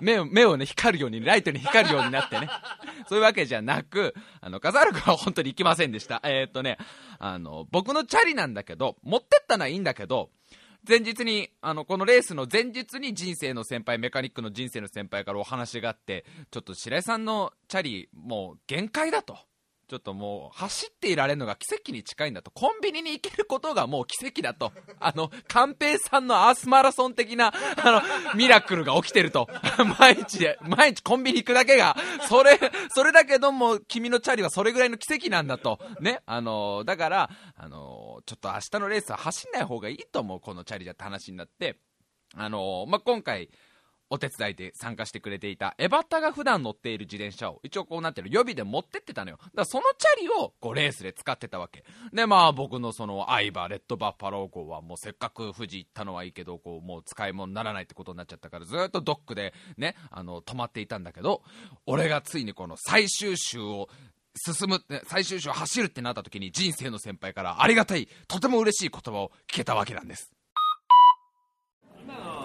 目を、目をね、光るように、ライトに光るようになってね。そういうわけじゃなく、あの、笠原君は本当に行きませんでした。えー、っとね、あの、僕のチャリなんだけど、持ってったのはいいんだけど、前日に、あの、このレースの前日に人生の先輩、メカニックの人生の先輩からお話があって、ちょっと白井さんのチャリ、もう限界だと。ちょっともう走っていられるのが奇跡に近いんだと。コンビニに行けることがもう奇跡だと。あの寛平さんのアースマラソン的な あのミラクルが起きてると。毎日毎日コンビニ行くだけが。それそれだけども君のチャリはそれぐらいの奇跡なんだと。ねあのだからあのちょっと明日のレースは走んない方がいいと思うこのチャリじゃって話になって。あのまあ、今回お手伝いで参加してくれていた。エバタが普段乗っている自転車を一応こうなってる予備で持ってってたのよ。だからそのチャリをこうレースで使ってたわけ。でまあ僕のその相葉レッドバッファロー号はもうせっかく富士行ったのはいいけどこうもう使い物にならないってことになっちゃったからずっとドックでねあの止まっていたんだけど俺がついにこの最終週を進むって最終週を走るってなった時に人生の先輩からありがたいとても嬉しい言葉を聞けたわけなんです。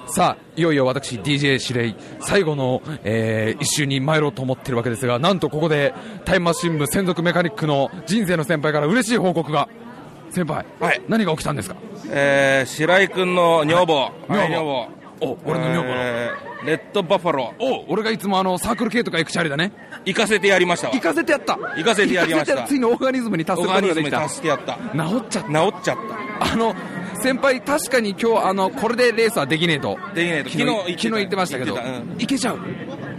さあいよいよ私 DJ 司令最後の、えー一周に参ろうと思ってるわけですがなんとここでタイムマシン部専属メカニックの人生の先輩から嬉しい報告が。先輩、はい。何が起きたんですか？えー、白井君の女房、女房はい女房、お俺の女房。の、えーレッドバファロー、お俺がいつもあのサークル系とか行くチャリだね。行かせてやりましたわ。行かせてやった。行かせてやりました。ついにオーガニズムに達することができた、治っちゃった。治っちゃった、あの先輩確かに今日あのこれでレースはできねえと。できねえと。昨日昨日言ってました。けど言ってたうん。いけちゃう？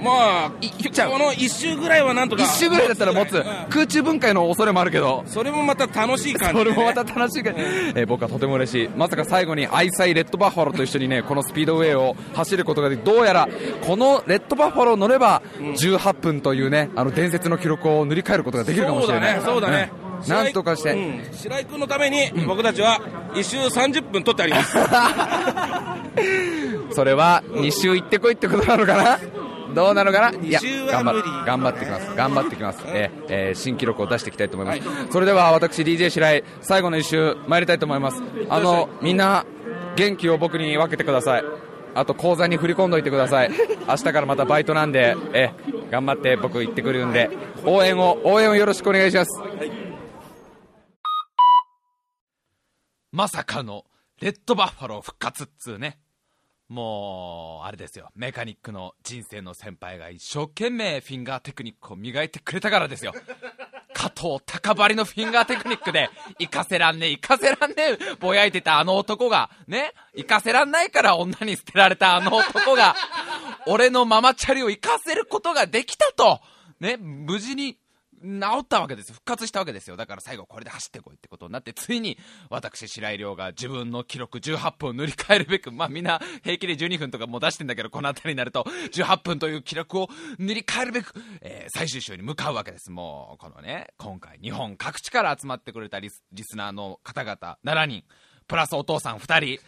まあ、いちゃう？この一周ぐらいはなんとか。一周ぐらいだったら持つ。うん。空中分解の恐れもあるけど。それもまた楽しい感じで、ね。それもまた楽しいか。ら、えー僕はとても嬉しい。まさか最後に愛妻レッドバッファローと一緒にねこのスピードウェイを走ることができどうやらこのレッドバッファロー乗れば18分というねあの伝説の記録を塗り替えることができるかもしれない。そうだね、そうだね。うんなんとかして、うん。白井君のために僕たちは一周30分取ってあります。それは2周行ってこいってことなのかな？どうなのかな？いや頑張頑張ってきます。頑張ってきます、えーえー新記録を出していきたいと思います、それでは私 DJ 白井最後の1周参りたいと思います。あのみんな元気を僕に分けてください。あと口座に振り込んどいてください。明日からまたバイトなんでえー頑張って僕行ってくるんで。応援を応援をよろしくお願いします、まさかのレッドバッファロー復活っつうね。もう、あれですよ、メカニックの人生の先輩が一生懸命フィンガーテクニックを磨いてくれたからですよ。加藤高張りのフィンガーテクニックで、行かせらんねえ、行かせらんねえ、ぼやいてたあの男が、ね、行かせらんないから女に捨てられたあの男が、俺のママチャリを行かせることができたと、ね、無事に治ったわけです。復活したわけですよ。だから最後これで走ってこいってことになって、ついに私白井亮が自分の記録18分を塗り替えるべく、まあみんな平気で12分とかもう出してんだけど、この辺りになると18分という記録を塗り替えるべく、えー最終週に向かうわけです。もう、このね、今回日本各地から集まってくれたリスリスナーの方々7人、プラスお父さん2人、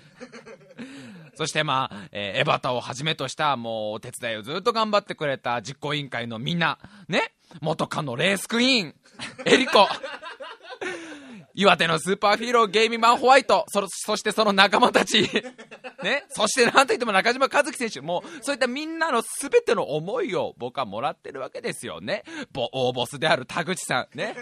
そしてまあ、えーエバタをはじめとしたもうお手伝いをずっと頑張ってくれた実行委員会のみんな、ね、元カノレースクイーン、エリコ、岩手のスーパーヒーローゲイミマンホワイト、そそしてその仲間たち、ね、そしてなんといっても中島和樹選手、もうそういったみんなのすべての思いを僕はもらってるわけですよ。ね？ボ大ボスである田口さん、ね、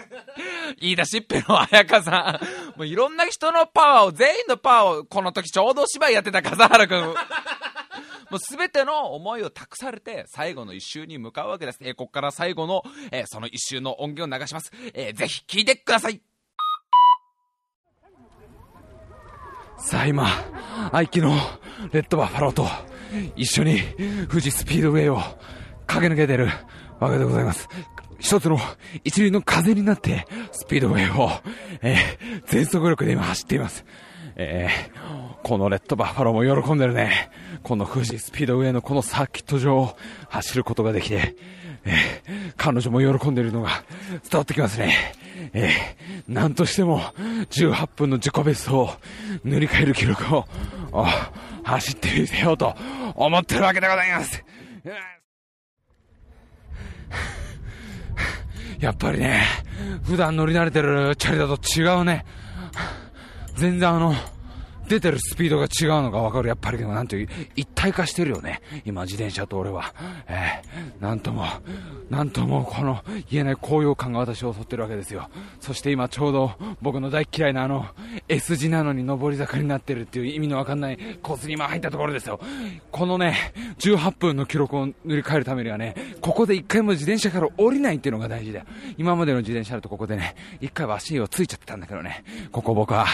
言い出しっぺの彩香さん、もういろんな人のパワーを、全員のパワーを、この時ちょうどお芝居やってた笠原くん。もうすべての思いを託されて、最後の一周に向かうわけです。えーここから最後の、えーその一周の音源を流します。えーぜひ聴いてください。さあ今、愛機のレッドバファローと一緒に富士スピードウェイを駆け抜けてるわけでございます。一つの一輪の風になってスピードウェイを、えー全速力で今走っています。えーこのレッドバッファローも喜んでるね。この富士スピードウェイのこのサーキット上を走ることができて、えー彼女も喜んでいるのが伝わってきますね。えーなんとしても18分の自己ベストを塗り替える記録を走ってみせようと思ってるわけでございます。やっぱりね、普段乗り慣れてるチャリだと違うね。全然あの、出てるスピードが違うのがわかる。やっぱりでもなんていう、一体化してるよね。今自転車と俺は。えー、なんとも、なんともこの言えない高揚感が私を襲ってるわけですよ。そして今ちょうど僕の大嫌いなあの、S 字なのに上り坂になってるっていう意味のわかんないコースに今入ったところですよ。このね、18分の記録を塗り替えるためにはね、ここで一回も自転車から降りないっていうのが大事だよ。今までの自転車だとここでね、一回は足をついちゃってたんだけどね、ここ僕は、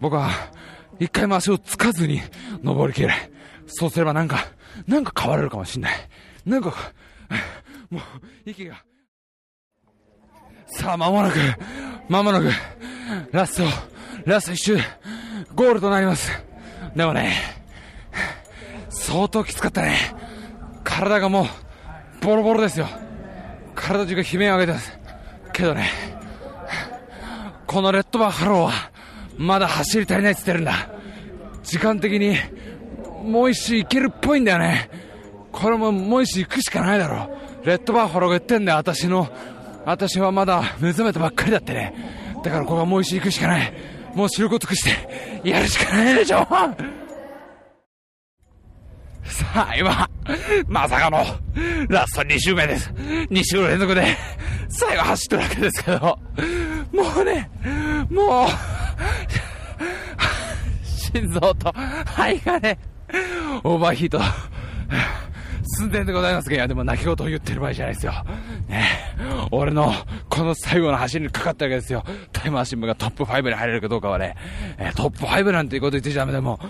僕は、一回も足をつかずに登りきる。そうすればなんか、なんか変われるかもしんない。なんか、もう、息が。さあ、間もなく、間もなく、ラスト、ラスト一周、ゴールとなります。でもね、相当きつかったね。体がもう、ボロボロですよ。体中が悲鳴を上げてます。けどね、このレッドバッファローは、まだ走り足りないって言ってるんだ。時間的に、もう一周行けるっぽいんだよね。これももう一周行くしかないだろう。レッドバッファローが言ってんだよ、私の。私はまだ目覚めたばっかりだってね。だからここはもう一周行くしかない。もう知ること尽くして、やるしかないでしょ。さあ、今、まさかの、ラスト2周目です。2周連続で、最後走ってるわけですけど、もうね、もう、心臓と肺がね、オーバーヒート、寸前でございますが、いや、でも泣き言を言ってる場合じゃないですよ。ね俺の、この最後の走りにかかったわけですよ。タイマー新聞がトップ5に入れるかどうかはね、えートップ5なんていうこと言ってちゃダメだも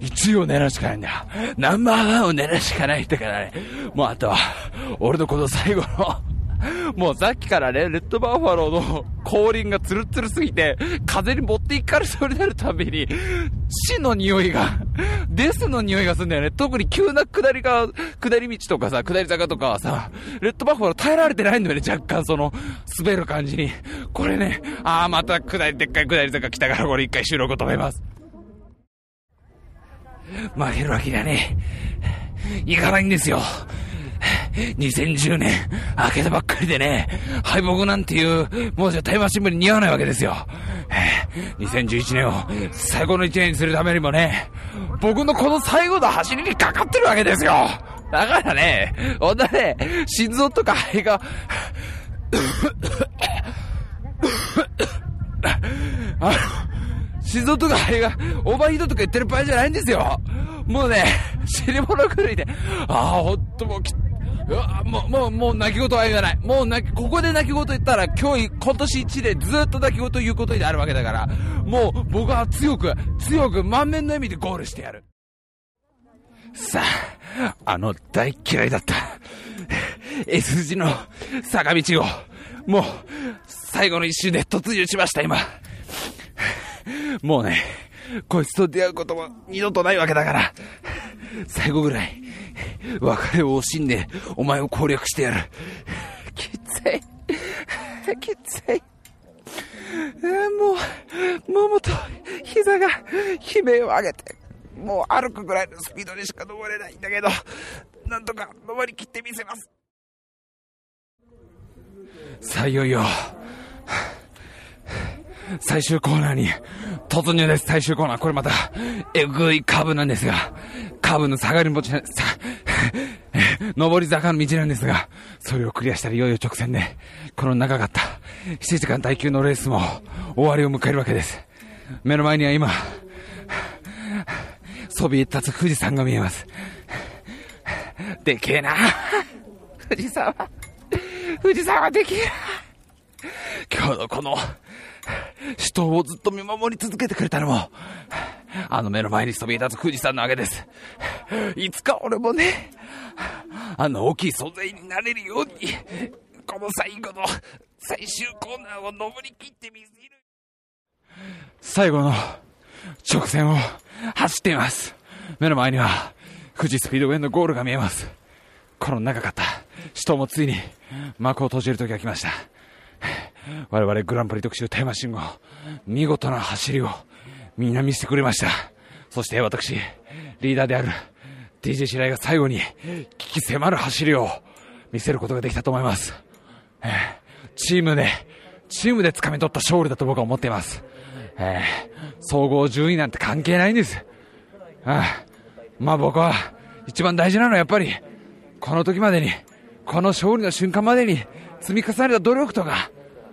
う、1位を狙うしかないんだよ。ナンバーワンを狙うしかないってからね。もうあとは、俺のこの最後の、もうさっきからね、レッドバッファローの後輪がツルツルすぎて、風に持っていかれそうになるたびに、死の匂いが、デスの匂いがするんだよね。特に急な下りが、下り道とかさ、下り坂とかはさ、レッドバッファロー耐えられてないんだよね、若干その、滑る感じに。これね、あーまた下り、でっかい下り坂来たからこれ一回収録を止めます。負けるわけにはね、いかないんですよ。2010年、明けたばっかりでね、敗北なんていう、もうじゃタイムマシン部に似合わないわけですよ。2011年を最高の1年にするためにもね、僕のこの最後の走りにかかってるわけですよ。だからね、ほんとね、心臓とか肺が、あの、心臓とか肺がオーバーヒートとか言ってる場合じゃないんですよ。もうね、死に物狂いで、ああ、ほんともうき、うわもう、もう、もう泣き言は言わない。もう泣き、ここで泣き言言ったら、今日、今年1年ずっと泣き言言うことになるわけだから、もう僕は強く、強く満面の笑みでゴールしてやる。さあ、あの大嫌いだった S 字の坂道を、もう、最後の一周で突入しました、今。もうね、こいつと出会うことも二度とないわけだから、最後ぐらい、別れを惜しんで、お前を攻略してやる。きつい。きつい。もう、ももと膝が悲鳴を上げて、もう歩くぐらいのスピードにしか登れないんだけど、なんとか登り切ってみせます。さあ、いよいよ、最終コーナーに突入です。最終コーナー。これまた、えぐいカーブなんですが、カーブの下がり持ち、さ、上り坂の道なんですが、それをクリアしたらいよいよ直線で、この長かった7時間耐久のレースも終わりを迎えるわけです。目の前には今、そびえ立つ富士山が見えます。でけえな。富士山は、富士山はでけえな。今日のこの、人をずっと見守り続けてくれたのも、あの目の前にそびえ立つ富士山のわけです。いつか俺もね、あの大きい存在になれるように、この最後の最終コーナーを登り切ってみせる。最後の直線を走っています。目の前には富士スピードウェイのゴールが見えます。この長かった死闘もついに幕を閉じる時が来ました。我々グランプリ特集タイマシン号、見事な走りをみんな見せてくれました。そして私、リーダーである DJ 白井が最後に危機迫る走りを見せることができたと思います。えーチームで、チームで掴み取った勝利だと僕は思っています。えー総合順位なんて関係ないんです。ああまあ僕は一番大事なのはやっぱりこの時までにこの勝利の瞬間までに積み重ねた努力とか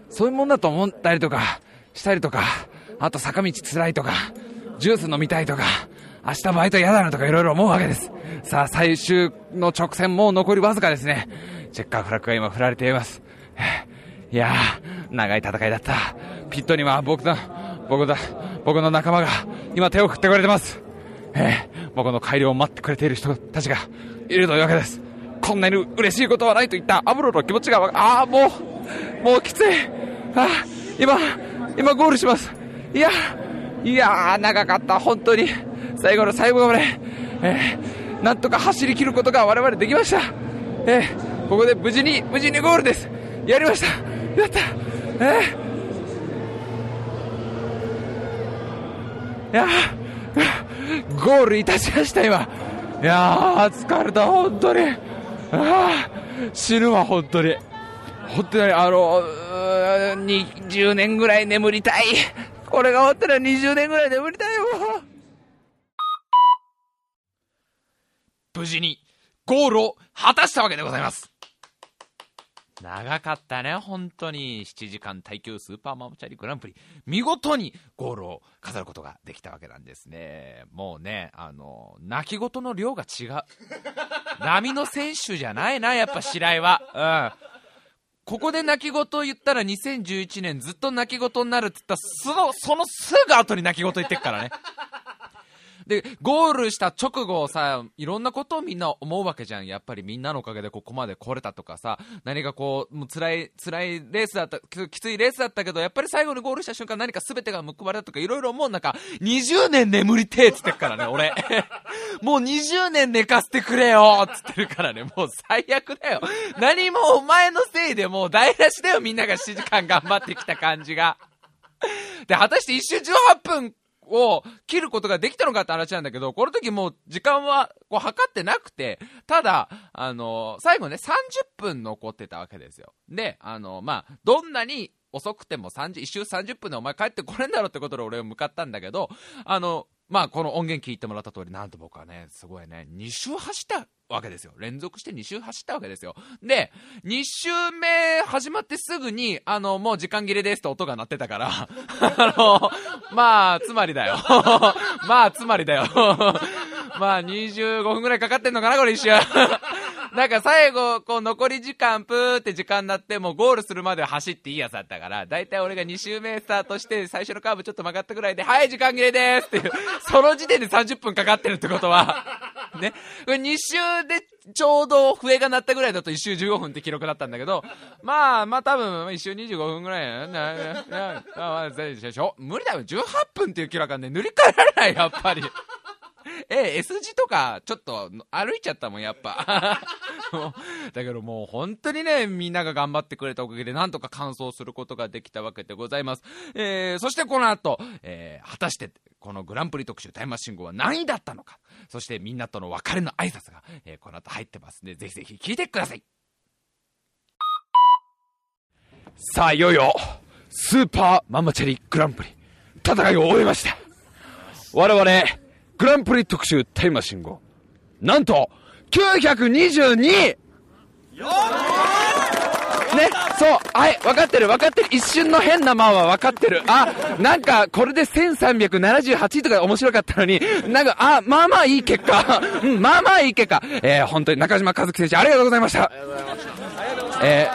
そういうもんだと思ったりとかしたりとかあと坂道辛いとかジュース飲みたいとか明日バイト嫌だなとかいろいろ思うわけです。さあ最終の直線もう残りわずかですね。チェッカーフラッグが今振られています。いやー長い戦いだった。ピットには僕の僕だ僕の仲間が今手を振ってくれてます。えー僕の帰りを待ってくれている人たちがいるというわけです。こんなに嬉しいことはないといったアブロの気持ちがわ、ああ、もう、もうきつい。あ、今、今ゴールします。いや、いや、長かった、本当に。最後の最後まで、えーなんとか走り切ることが我々できました。えーここで無事に、無事にゴールです。やりました。やった。えーいやゴールいたしました、今。いやー、疲れた、本当に。あ死ぬわ、本当に。本当に、あの、20年ぐらい眠りたい。これが終わったら20年ぐらい眠りたいよ、無事にゴールを果たしたわけでございます。長かったね、本当に。7時間耐久スーパーママチャリグランプリ。見事にゴールを飾ることができたわけなんですね。もうね、あの、泣き言の量が違う。波の選手じゃないな、やっぱ白井は。うん。ここで泣き言を言ったら2011年ずっと泣き言になるって言ったら、その、そのすぐ後に泣き言言ってくからね。で、ゴールした直後さ、いろんなことをみんな思うわけじゃん。やっぱりみんなのおかげでここまで来れたとかさ、何かこう、もう辛い、辛いレースだった、ききついレースだったけど、やっぱり最後にゴールした瞬間何か全てが報われたとかいろいろ思う中、20年眠りてえっつってっからね、俺。もう20年寝かせてくれよっつってるからね、もう最悪だよ。何もお前のせいでもう台無しだよ、みんなが7時間頑張ってきた感じが。で、果たして一周18分を切ることができたのかって話なんだけど、この時もう時間はこう測ってなくて、ただ、あの、最後ね、30分残ってたわけですよ。で、あの、まあ、どんなに遅くても30、一周30分でお前帰ってこれんだろってことで俺を向かったんだけど、あの、まあ、この音源聞いてもらった通り、なんと僕はね、すごいね、2周走ったわけですよ。連続して2周走ったわけですよ。で、2周目始まってすぐに、あの、もう時間切れですと音が鳴ってたから、あの、まあ、つまりだよ。まあ、つまりだよ。まあ、25分ぐらいかかってんのかな、これ一周。なんか最後、こう残り時間、プーって時間になって、もうゴールするまで走っていいやつだったから、だいたい俺が2周目スタートして、最初のカーブちょっと曲がったぐらいで、はい、時間切れですっていう、その時点で30分かかってるってことは、ね、2周でちょうど笛が鳴ったぐらいだと1周15分って記録だったんだけど、まあまあ多分1周25分ぐらいな、な、な、な、でしょ。無理だよ、18分っていう記録はね、塗り替えられない、やっぱり。え、S 字とか、ちょっと歩いちゃったもん、やっぱ。だけどもう本当にね、みんなが頑張ってくれたおかげで、なんとか完走することができたわけでございます。えー、そしてこの後、えー、果たして、このグランプリ特集タイムマシン号は何位だったのか。そしてみんなとの別れの挨拶が、えー、この後入ってますんで、ぜひぜひ聞いてください。さあ、いよいよ、スーパーママチャリグランプリ、戦いを終えました。我々、グランプリ特集タイマシン号。なんと、922! ね、そう、はい、分かってる、分かってる。一瞬の変な間は分かってる。あ、なんか、これで1378とか面白かったのに、なんか、あ、まあまあいい結果。うん、まあまあいい結果。えー、本当に中島和樹選手、ありがとうございました。ありがとうございましたえ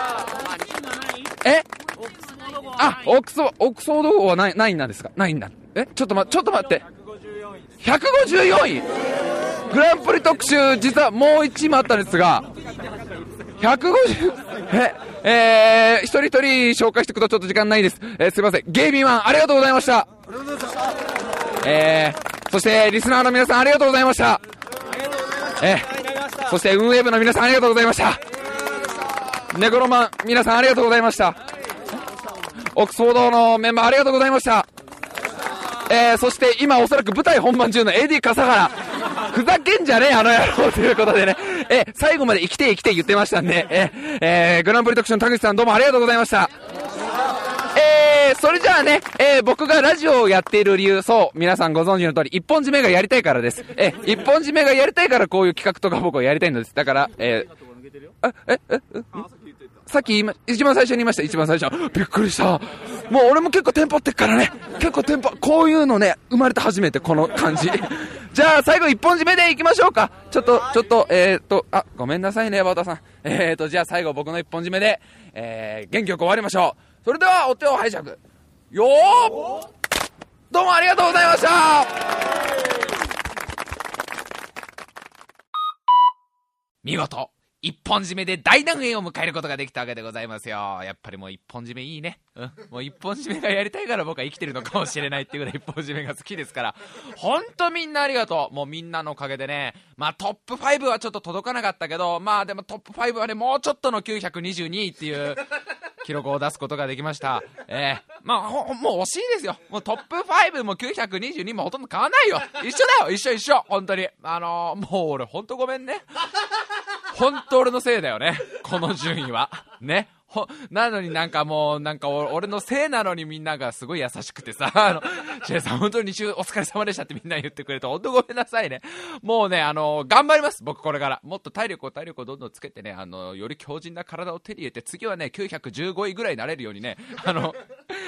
ー、えあ、オックソ、オックソード号はない、ないんなんですか？ないんだ。えちょっとま、ちょっと待って。154位グランプリ特集、実はもう1位もあったんですが、150、え、えー、一人一人紹介していくとちょっと時間ないです。えー、すいません。ゲイビーマン、ありがとうございました。えー、そしてリスナーの皆さんありがとうございました。えー、そして運営部の皆さんありがとうございました。ネコロマン、皆さんありがとうございました。オックスフォードのメンバーありがとうございました。えー、そして今おそらく舞台本番中の AD 笠原。ふざけんじゃねえ、あの野郎ということでね。えー、最後まで生きて生きて言ってましたんで、えー、えー、グランプリ特集の田口さんどうもありがとうございました。えー、それじゃあね、えー、僕がラジオをやっている理由、そう、皆さんご存知の通り、一本締めがやりたいからです。えー、一本締めがやりたいからこういう企画とか僕はやりたいのです。だから、えー、え、え、え、え、さっき言いま、一番最初に言いました、一番最初。びっくりした。もう俺も結構テンポってっからね。結構テンポ、こういうのね、生まれて初めてこの感じ。じゃあ最後一本締めでいきましょうか。ちょっと、ちょっと、えー、っと、あ、ごめんなさいね、バタさん。えー、っと、じゃあ最後僕の一本締めで、えー、元気よく終わりましょう。それでは、お手を拝借。よーどうもありがとうございました見事一本締めで大団円を迎えることができたわけでございますよ。やっぱりもう一本締めいいね。うん。もう一本締めがやりたいから僕は生きてるのかもしれないっていうぐらい一本締めが好きですから。ほんとみんなありがとう。もうみんなのおかげでね。まあトップ5はちょっと届かなかったけど、まあでもトップ5はね、もうちょっとの922位っていう記録を出すことができました。えー、まあ、もう惜しいですよ。もうトップ5も922もほとんど変わんないよ。一緒だよ。一緒一緒。本当に。あのー、もう俺ほんとごめんね。本当俺のせいだよね。この順位は。ね。ほ、なのになんかもう、なんか俺のせいなのにみんながすごい優しくてさ、あの、シェイさん本当に2週お疲れ様でしたってみんな言ってくれて、本当ごめんなさいね。もうね、あの、頑張ります、僕これから。もっと体力を体力をどんどんつけてね、あの、より強靭な体を手に入れて、次はね、915位ぐらいになれるようにね、あの、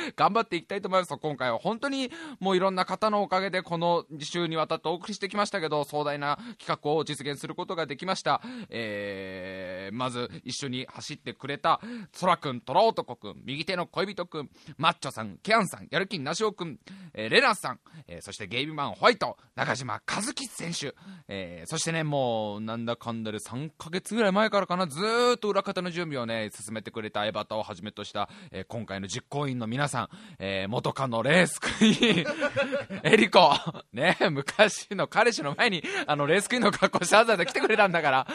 頑張っていきたいと思います。今回は本当にもういろんな方のおかげでこの2週にわたってお送りしてきましたけど、壮大な企画を実現することができました。えー、まず一緒に走ってくれた、そらくん、トラ男くん、右手の恋人くん、マッチョさん、ケアンさん、やる気なしおくん、えー、レナさん、えー、そしてゲイビマンホワイト、中島和樹選手、えー、そしてね、もう、なんだかんだで3ヶ月ぐらい前からかな、ずっと裏方の準備をね、進めてくれたエバタをはじめとした、え、今回の実行委員の皆さん、さんえー、元カノレースクイーン、エリコ、ね、昔の彼氏の前に、あの、レースクイーンの格好してわざわざ来てくれたんだから、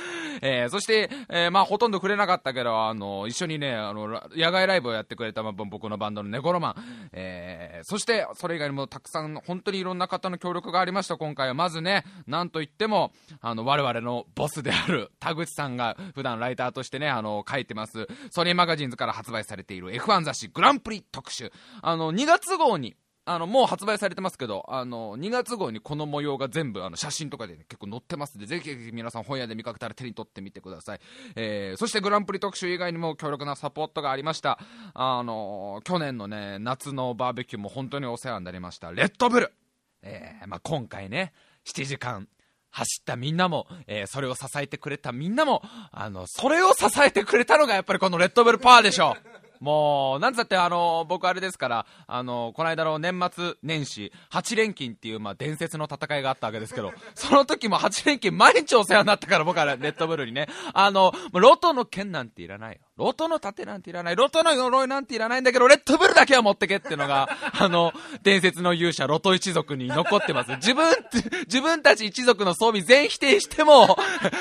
えー、そして、えー、まあ、ほとんどくれなかったけど、あの、一緒にね、あの、野外ライブをやってくれた、まあ、僕のバンドのネコロマン、えー、そして、それ以外にもたくさん、本当にいろんな方の協力がありました、今回は。まずね、なんといっても、あの、我々のボスである田口さんが普段ライターとしてね、あの、書いてます、ソニーマガジンズから発売されている F1 雑誌グランプリ特集。あの、2月号に、あの、もう発売されてますけど、あの、2月号にこの模様が全部、あの、写真とかで、ね、結構載ってますんで、ぜひぜひ皆さん本屋で見かけたら手に取ってみてください。えー、そしてグランプリ特集以外にも強力なサポートがありました。あの、去年のね、夏のバーベキューも本当にお世話になりました。レッドブルえー、まあ、今回ね、7時間、走ったみんなも、えー、それを支えてくれたみんなも、あの、それを支えてくれたのがやっぱりこのレッドブルパワーでしょ。もう、なんつってあの、僕あれですから、あの、この間の年末年始、8連勤っていう、まあ、伝説の戦いがあったわけですけど、その時も8連勤毎日お世話になったから僕はレッドブルにね、あの、ロトの剣なんていらないよ。ロトの盾なんていらない。ロトの鎧なんていらないんだけど、レッドブルだけは持ってけっていうのが、あの、伝説の勇者、ロト一族に残ってます。自分、自分たち一族の装備全否定しても、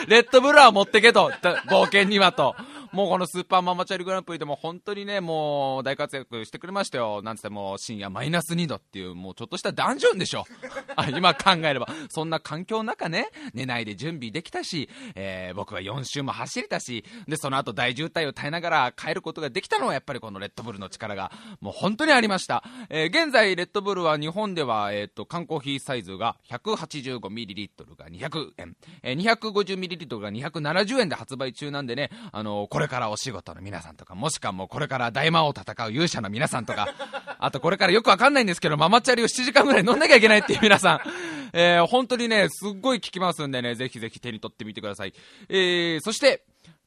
レッドブルは持ってけと、冒険にはと。もうこのスーパーママチャリグランプリでも本当にね、もう大活躍してくれましたよ。なんつっても深夜マイナス2度っていう、もうちょっとしたダンジョンでしょ。あ今考えれば。そんな環境の中ね、寝ないで準備できたし、えー、僕は4周も走れたし、で、その後大渋滞を耐えながら帰ることができたのはやっぱりこのレッドブルの力が、もう本当にありました。えー、現在レッドブルは日本では、えっ、ー、と、缶コーヒーサイズが 185ml が200円、えー、250ml が270円で発売中なんでね、あの、これれからお仕事の皆さんとか、もしくはもうこれから大魔王を戦う勇者の皆さんとか、あとこれからよくわかんないんですけど、ママチャリを7時間ぐらい飲んなきゃいけないっていう皆さん、えー、本当にね、すっごい効きますんでね、ぜひぜひ手に取ってみてください。えー、そして、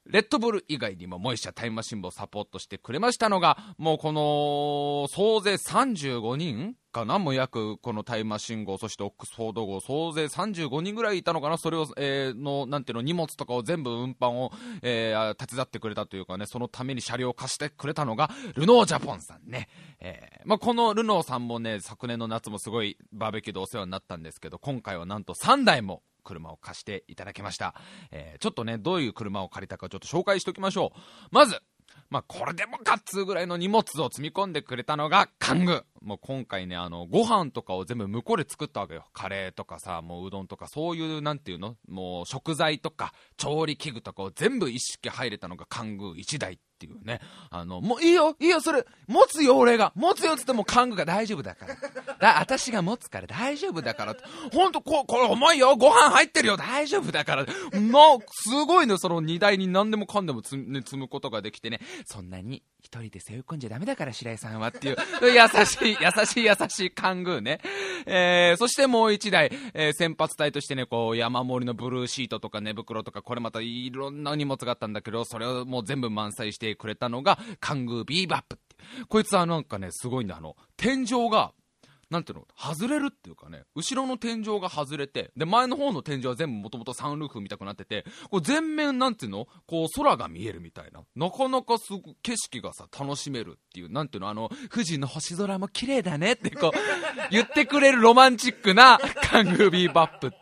レッドブル以外にもモイシャタイムマシン部をサポートしてくれましたのが、もうこの、総勢35人かなもう約このタイムマシン号、そしてオックスフォード号、総勢35人ぐらいいたのかなそれを、えー、の、なんていうの、荷物とかを全部運搬を、えー、手伝ってくれたというかね、そのために車両を貸してくれたのが、ルノージャポンさんね。えー、まあ、このルノーさんもね、昨年の夏もすごいバーベキューでお世話になったんですけど、今回はなんと3台も車を貸していただきました。えー、ちょっとね、どういう車を借りたかちょっと紹介しておきましょう。まず、まあ、これでもかっつうぐらいの荷物を積み込んでくれたのが、カング。もう今回ね、あの、ご飯とかを全部向こうで作ったわけよ。カレーとかさ、もううどんとか、そういう、なんていうの？もう食材とか、調理器具とかを全部一式入れたのがカング1台っていうね。あの、もういいよ、いいよ、それ、持つよ、俺が。持つよっつってもカングが大丈夫だから。だ、私が持つから大丈夫だから。ほんと、こ、これ重いよ、ご飯入ってるよ、大丈夫だから。もう、すごいの、その荷台に何でもかんでも積,、ね、積むことができてね。そんなに一人で背負い込んじゃダメだから、白井さんはっていう、優しい、優しい、優しいカングーね。えー、そしてもう一台、えー、先発隊としてね、こう、山盛りのブルーシートとか寝袋とか、これまたいろんな荷物があったんだけど、それをもう全部満載してくれたのが、カングービーバップって。こいつはなんかね、すごいんだ、あの、天井が、なんていうの？外れるっていうかね、後ろの天井が外れて、で、前の方の天井は全部もともとサンルーフ見たくなってて、こう全面なんていうの？こう空が見えるみたいな。なかなかすご景色がさ、楽しめるっていう、なんていうの？あの、富士の星空も綺麗だねってこう、言ってくれるロマンチックなカングービーバップ。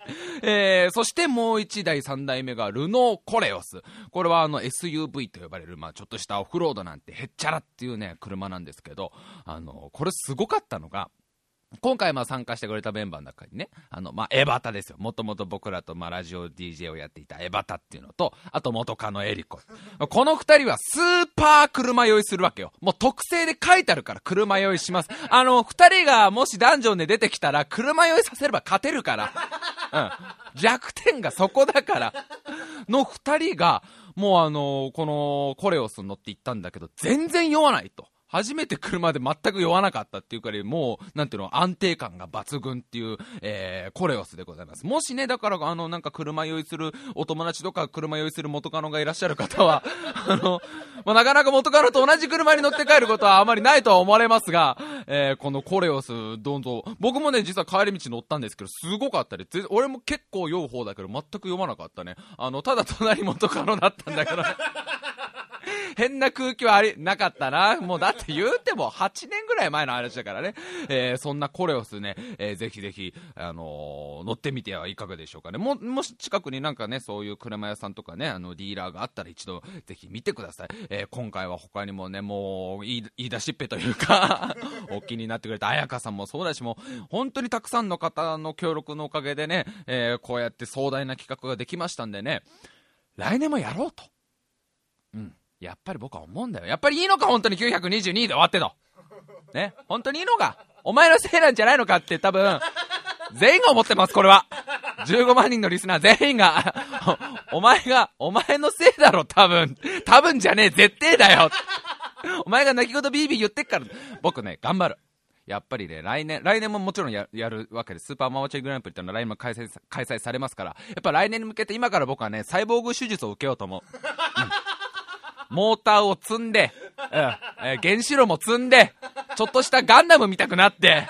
えー、そしてもう一台三代目がルノーコレオス。これはあの SUV と呼ばれる、まあちょっとしたオフロードなんてへっちゃらっていうね、車なんですけど、あの、これすごかったのが、今回まあ参加してくれたメンバーの中にね、あの、まあ、エバタですよ。もともと僕らとまあラジオ DJ をやっていたエバタっていうのと、あと元カノエリコ。この二人はスーパー車酔いするわけよ。もう特性で書いてあるから車酔いします。あの、二人がもしダンジョンで出てきたら車酔いさせれば勝てるから。うん。弱点がそこだから。の二人が、もうあの、このコレオスに乗って行ったんだけど、全然酔わないと。初めて車で全く酔わなかったっていうからもう、なんていうの、安定感が抜群っていう、えー、コレオスでございます。もしね、だから、あの、なんか車酔いするお友達とか車酔いする元カノがいらっしゃる方は、あの、まあ、なかなか元カノと同じ車に乗って帰ることはあまりないとは思われますが、えー、このコレオス、どんどん、僕もね、実は帰り道乗ったんですけど、すごかったり、俺も結構酔う方だけど、全く読まなかったね。あの、ただ隣元カノだったんだけど、変な空気はあり、なかったな。もうだって言うても8年ぐらい前の話だからね。えー、そんなコレオスね、えー、ぜひぜひ、あのー、乗ってみてはいかがでしょうかね。も、もし近くになんかね、そういう車屋さんとかね、あの、ディーラーがあったら一度、ぜひ見てください。えー、今回は他にもね、もう、言い、い出しっぺというか お気になってくれた彩香さんもそうだし、もう、本当にたくさんの方の協力のおかげでね、えー、こうやって壮大な企画ができましたんでね、来年もやろうと。やっぱり僕は思うんだよ。やっぱりいいのか、本当に922で終わってと。ね、本当にいいのか。お前のせいなんじゃないのかって多分、全員が思ってます、これは。15万人のリスナー全員が、お前が、お前のせいだろ、多分。多分じゃねえ、絶対だよ。お前が泣き言ビービー言ってっから、僕ね、頑張る。やっぱりね、来年、来年ももちろんやるわけです。スーパーママチェグランプリっていうのは来年も開催開催されますから、やっぱ来年に向けて今から僕はね、サイボーグ手術を受けようと思う。うんモーターを積んで、うん、えー、原子炉も積んで、ちょっとしたガンダム見たくなって、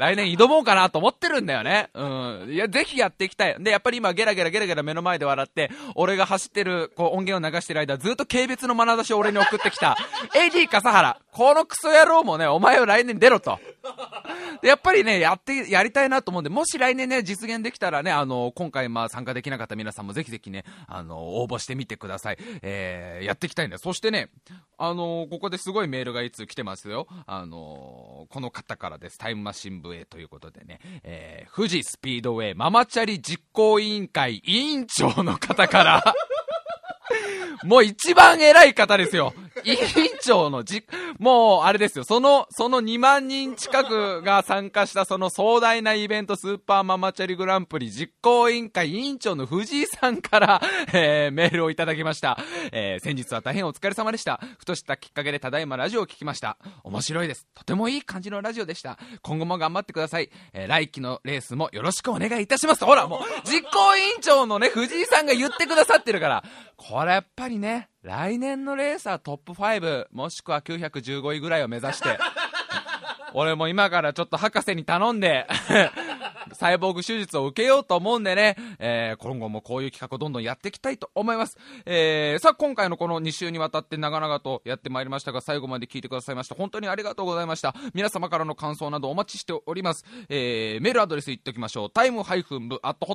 来年挑もうかなと思ってるんだよね。うん。いや、ぜひやっていきたい。で、やっぱり今ゲラゲラゲラゲラ目の前で笑って、俺が走ってる、こう音源を流してる間、ずっと軽蔑の眼差しを俺に送ってきた、AD 笠原。このクソ野郎もね、お前を来年出ろと。で、やっぱりね、やって、やりたいなと思うんで、もし来年ね、実現できたらね、あの、今回まあ参加できなかった皆さんもぜひぜひね、あの、応募してみてください。えー、やっていきたいんだ。そしてね、あの、ここですごいメールがいつ来てますよ。あの、この方からです。タイムマシン部へということでね、えー、富士スピードウェイママチャリ実行委員会委員長の方からもう一番偉い方ですよ。委員長のじ、もうあれですよ。その、その2万人近くが参加したその壮大なイベントスーパーママチャリグランプリ実行委員会委員長の藤井さんから、えー、メールをいただきました。えー、先日は大変お疲れ様でした。ふとしたきっかけでただいまラジオを聞きました。面白いです。とてもいい感じのラジオでした。今後も頑張ってください。えー、来期のレースもよろしくお願いいたします。ほら、もう、実行委員長のね、藤井さんが言ってくださってるから、これやっぱりね、来年のレーサートップ5、もしくは915位ぐらいを目指して、俺も今からちょっと博士に頼んでサイボーグ手術を受けようと思うんでね、えー、今後もこういう企画をどんどんやっていきたいと思います。えー、さあ、今回のこの2週にわたって長々とやってまいりましたが、最後まで聞いてくださいました。本当にありがとうございました。皆様からの感想などお待ちしております。えー、メールアドレス言っておきましょう。タイムハイフン部、アットホッ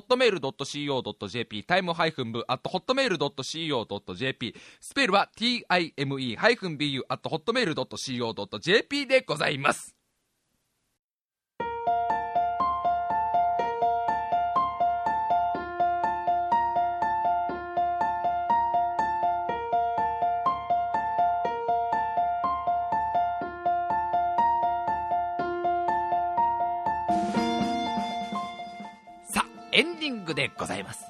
エンディングでございます。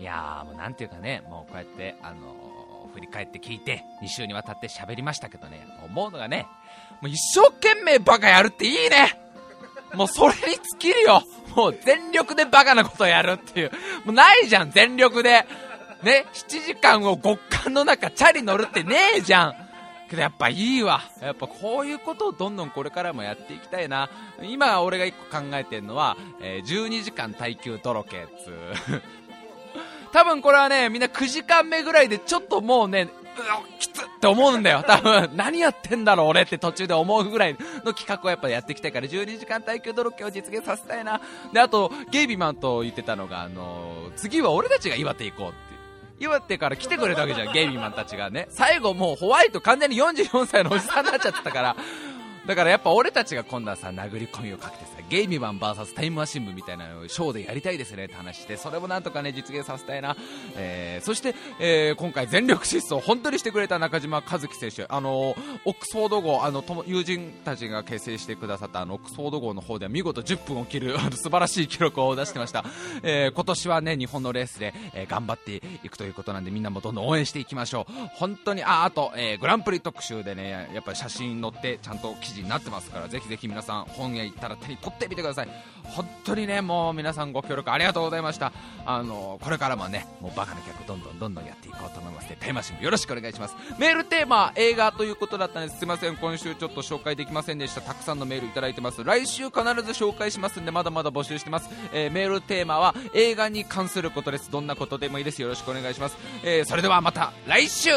いやー、もうなんていうかね、もうこうやって、あのー、振り返って聞いて、2週にわたって喋りましたけどね、思うのがね、もう一生懸命バカやるっていいねもうそれに尽きるよもう全力でバカなことやるっていう。もうないじゃん、全力で。ね、7時間を極寒の中チャリ乗るってねえじゃん。けどやっぱいいわ。やっぱこういうことをどんどんこれからもやっていきたいな。今俺が一個考えてるのは、えー、12時間耐久ドロケつ 多分これはね、みんな9時間目ぐらいでちょっともうね、うきつって思うんだよ。多分、何やってんだろう俺って途中で思うぐらいの企画をやっぱやっていきたいから、12時間耐久ドロケを実現させたいな。で、あと、ゲイビマンと言ってたのが、あの、次は俺たちが岩手行こうって岩手から来てくれたわけじゃん、ゲイビーマンたちがね。最後もうホワイト完全に44歳のおじさんになっちゃってたから、だからやっぱ俺たちが今度はさ殴り込みをかけてさゲイミマン VS タイムマシン部みたいなショーでやりたいですねって話してそれもなんとかね実現させたいな、えーそして、えー今回全力疾走本当にしてくれた中島和樹選手あのオックスフォード号あの友人たちが結成してくださったあのオックスフォード号の方では見事10分を切る素晴らしい記録を出してました、えー今年はね日本のレースで、えー頑張っていくということなんでみんなもどんどん応援していきましょう。本当にああと、えーグランプリ特集でねやっぱ写真載ってちゃんと記事になってますからぜひぜひ皆さん本屋行ったら手に取ってみてください。本当にねもう皆さんご協力ありがとうございました。あのこれからもねもうバカな客どんどんどんどんやっていこうと思いますのでタマシンもよろしくお願いします。メールテーマ映画ということだったんです。すいません今週ちょっと紹介できませんでした。たくさんのメールいただいてます。来週必ず紹介しますんでまだまだ募集してます、えーメールテーマは映画に関することです。どんなことでもいいです。よろしくお願いします、えーそれではまた来週。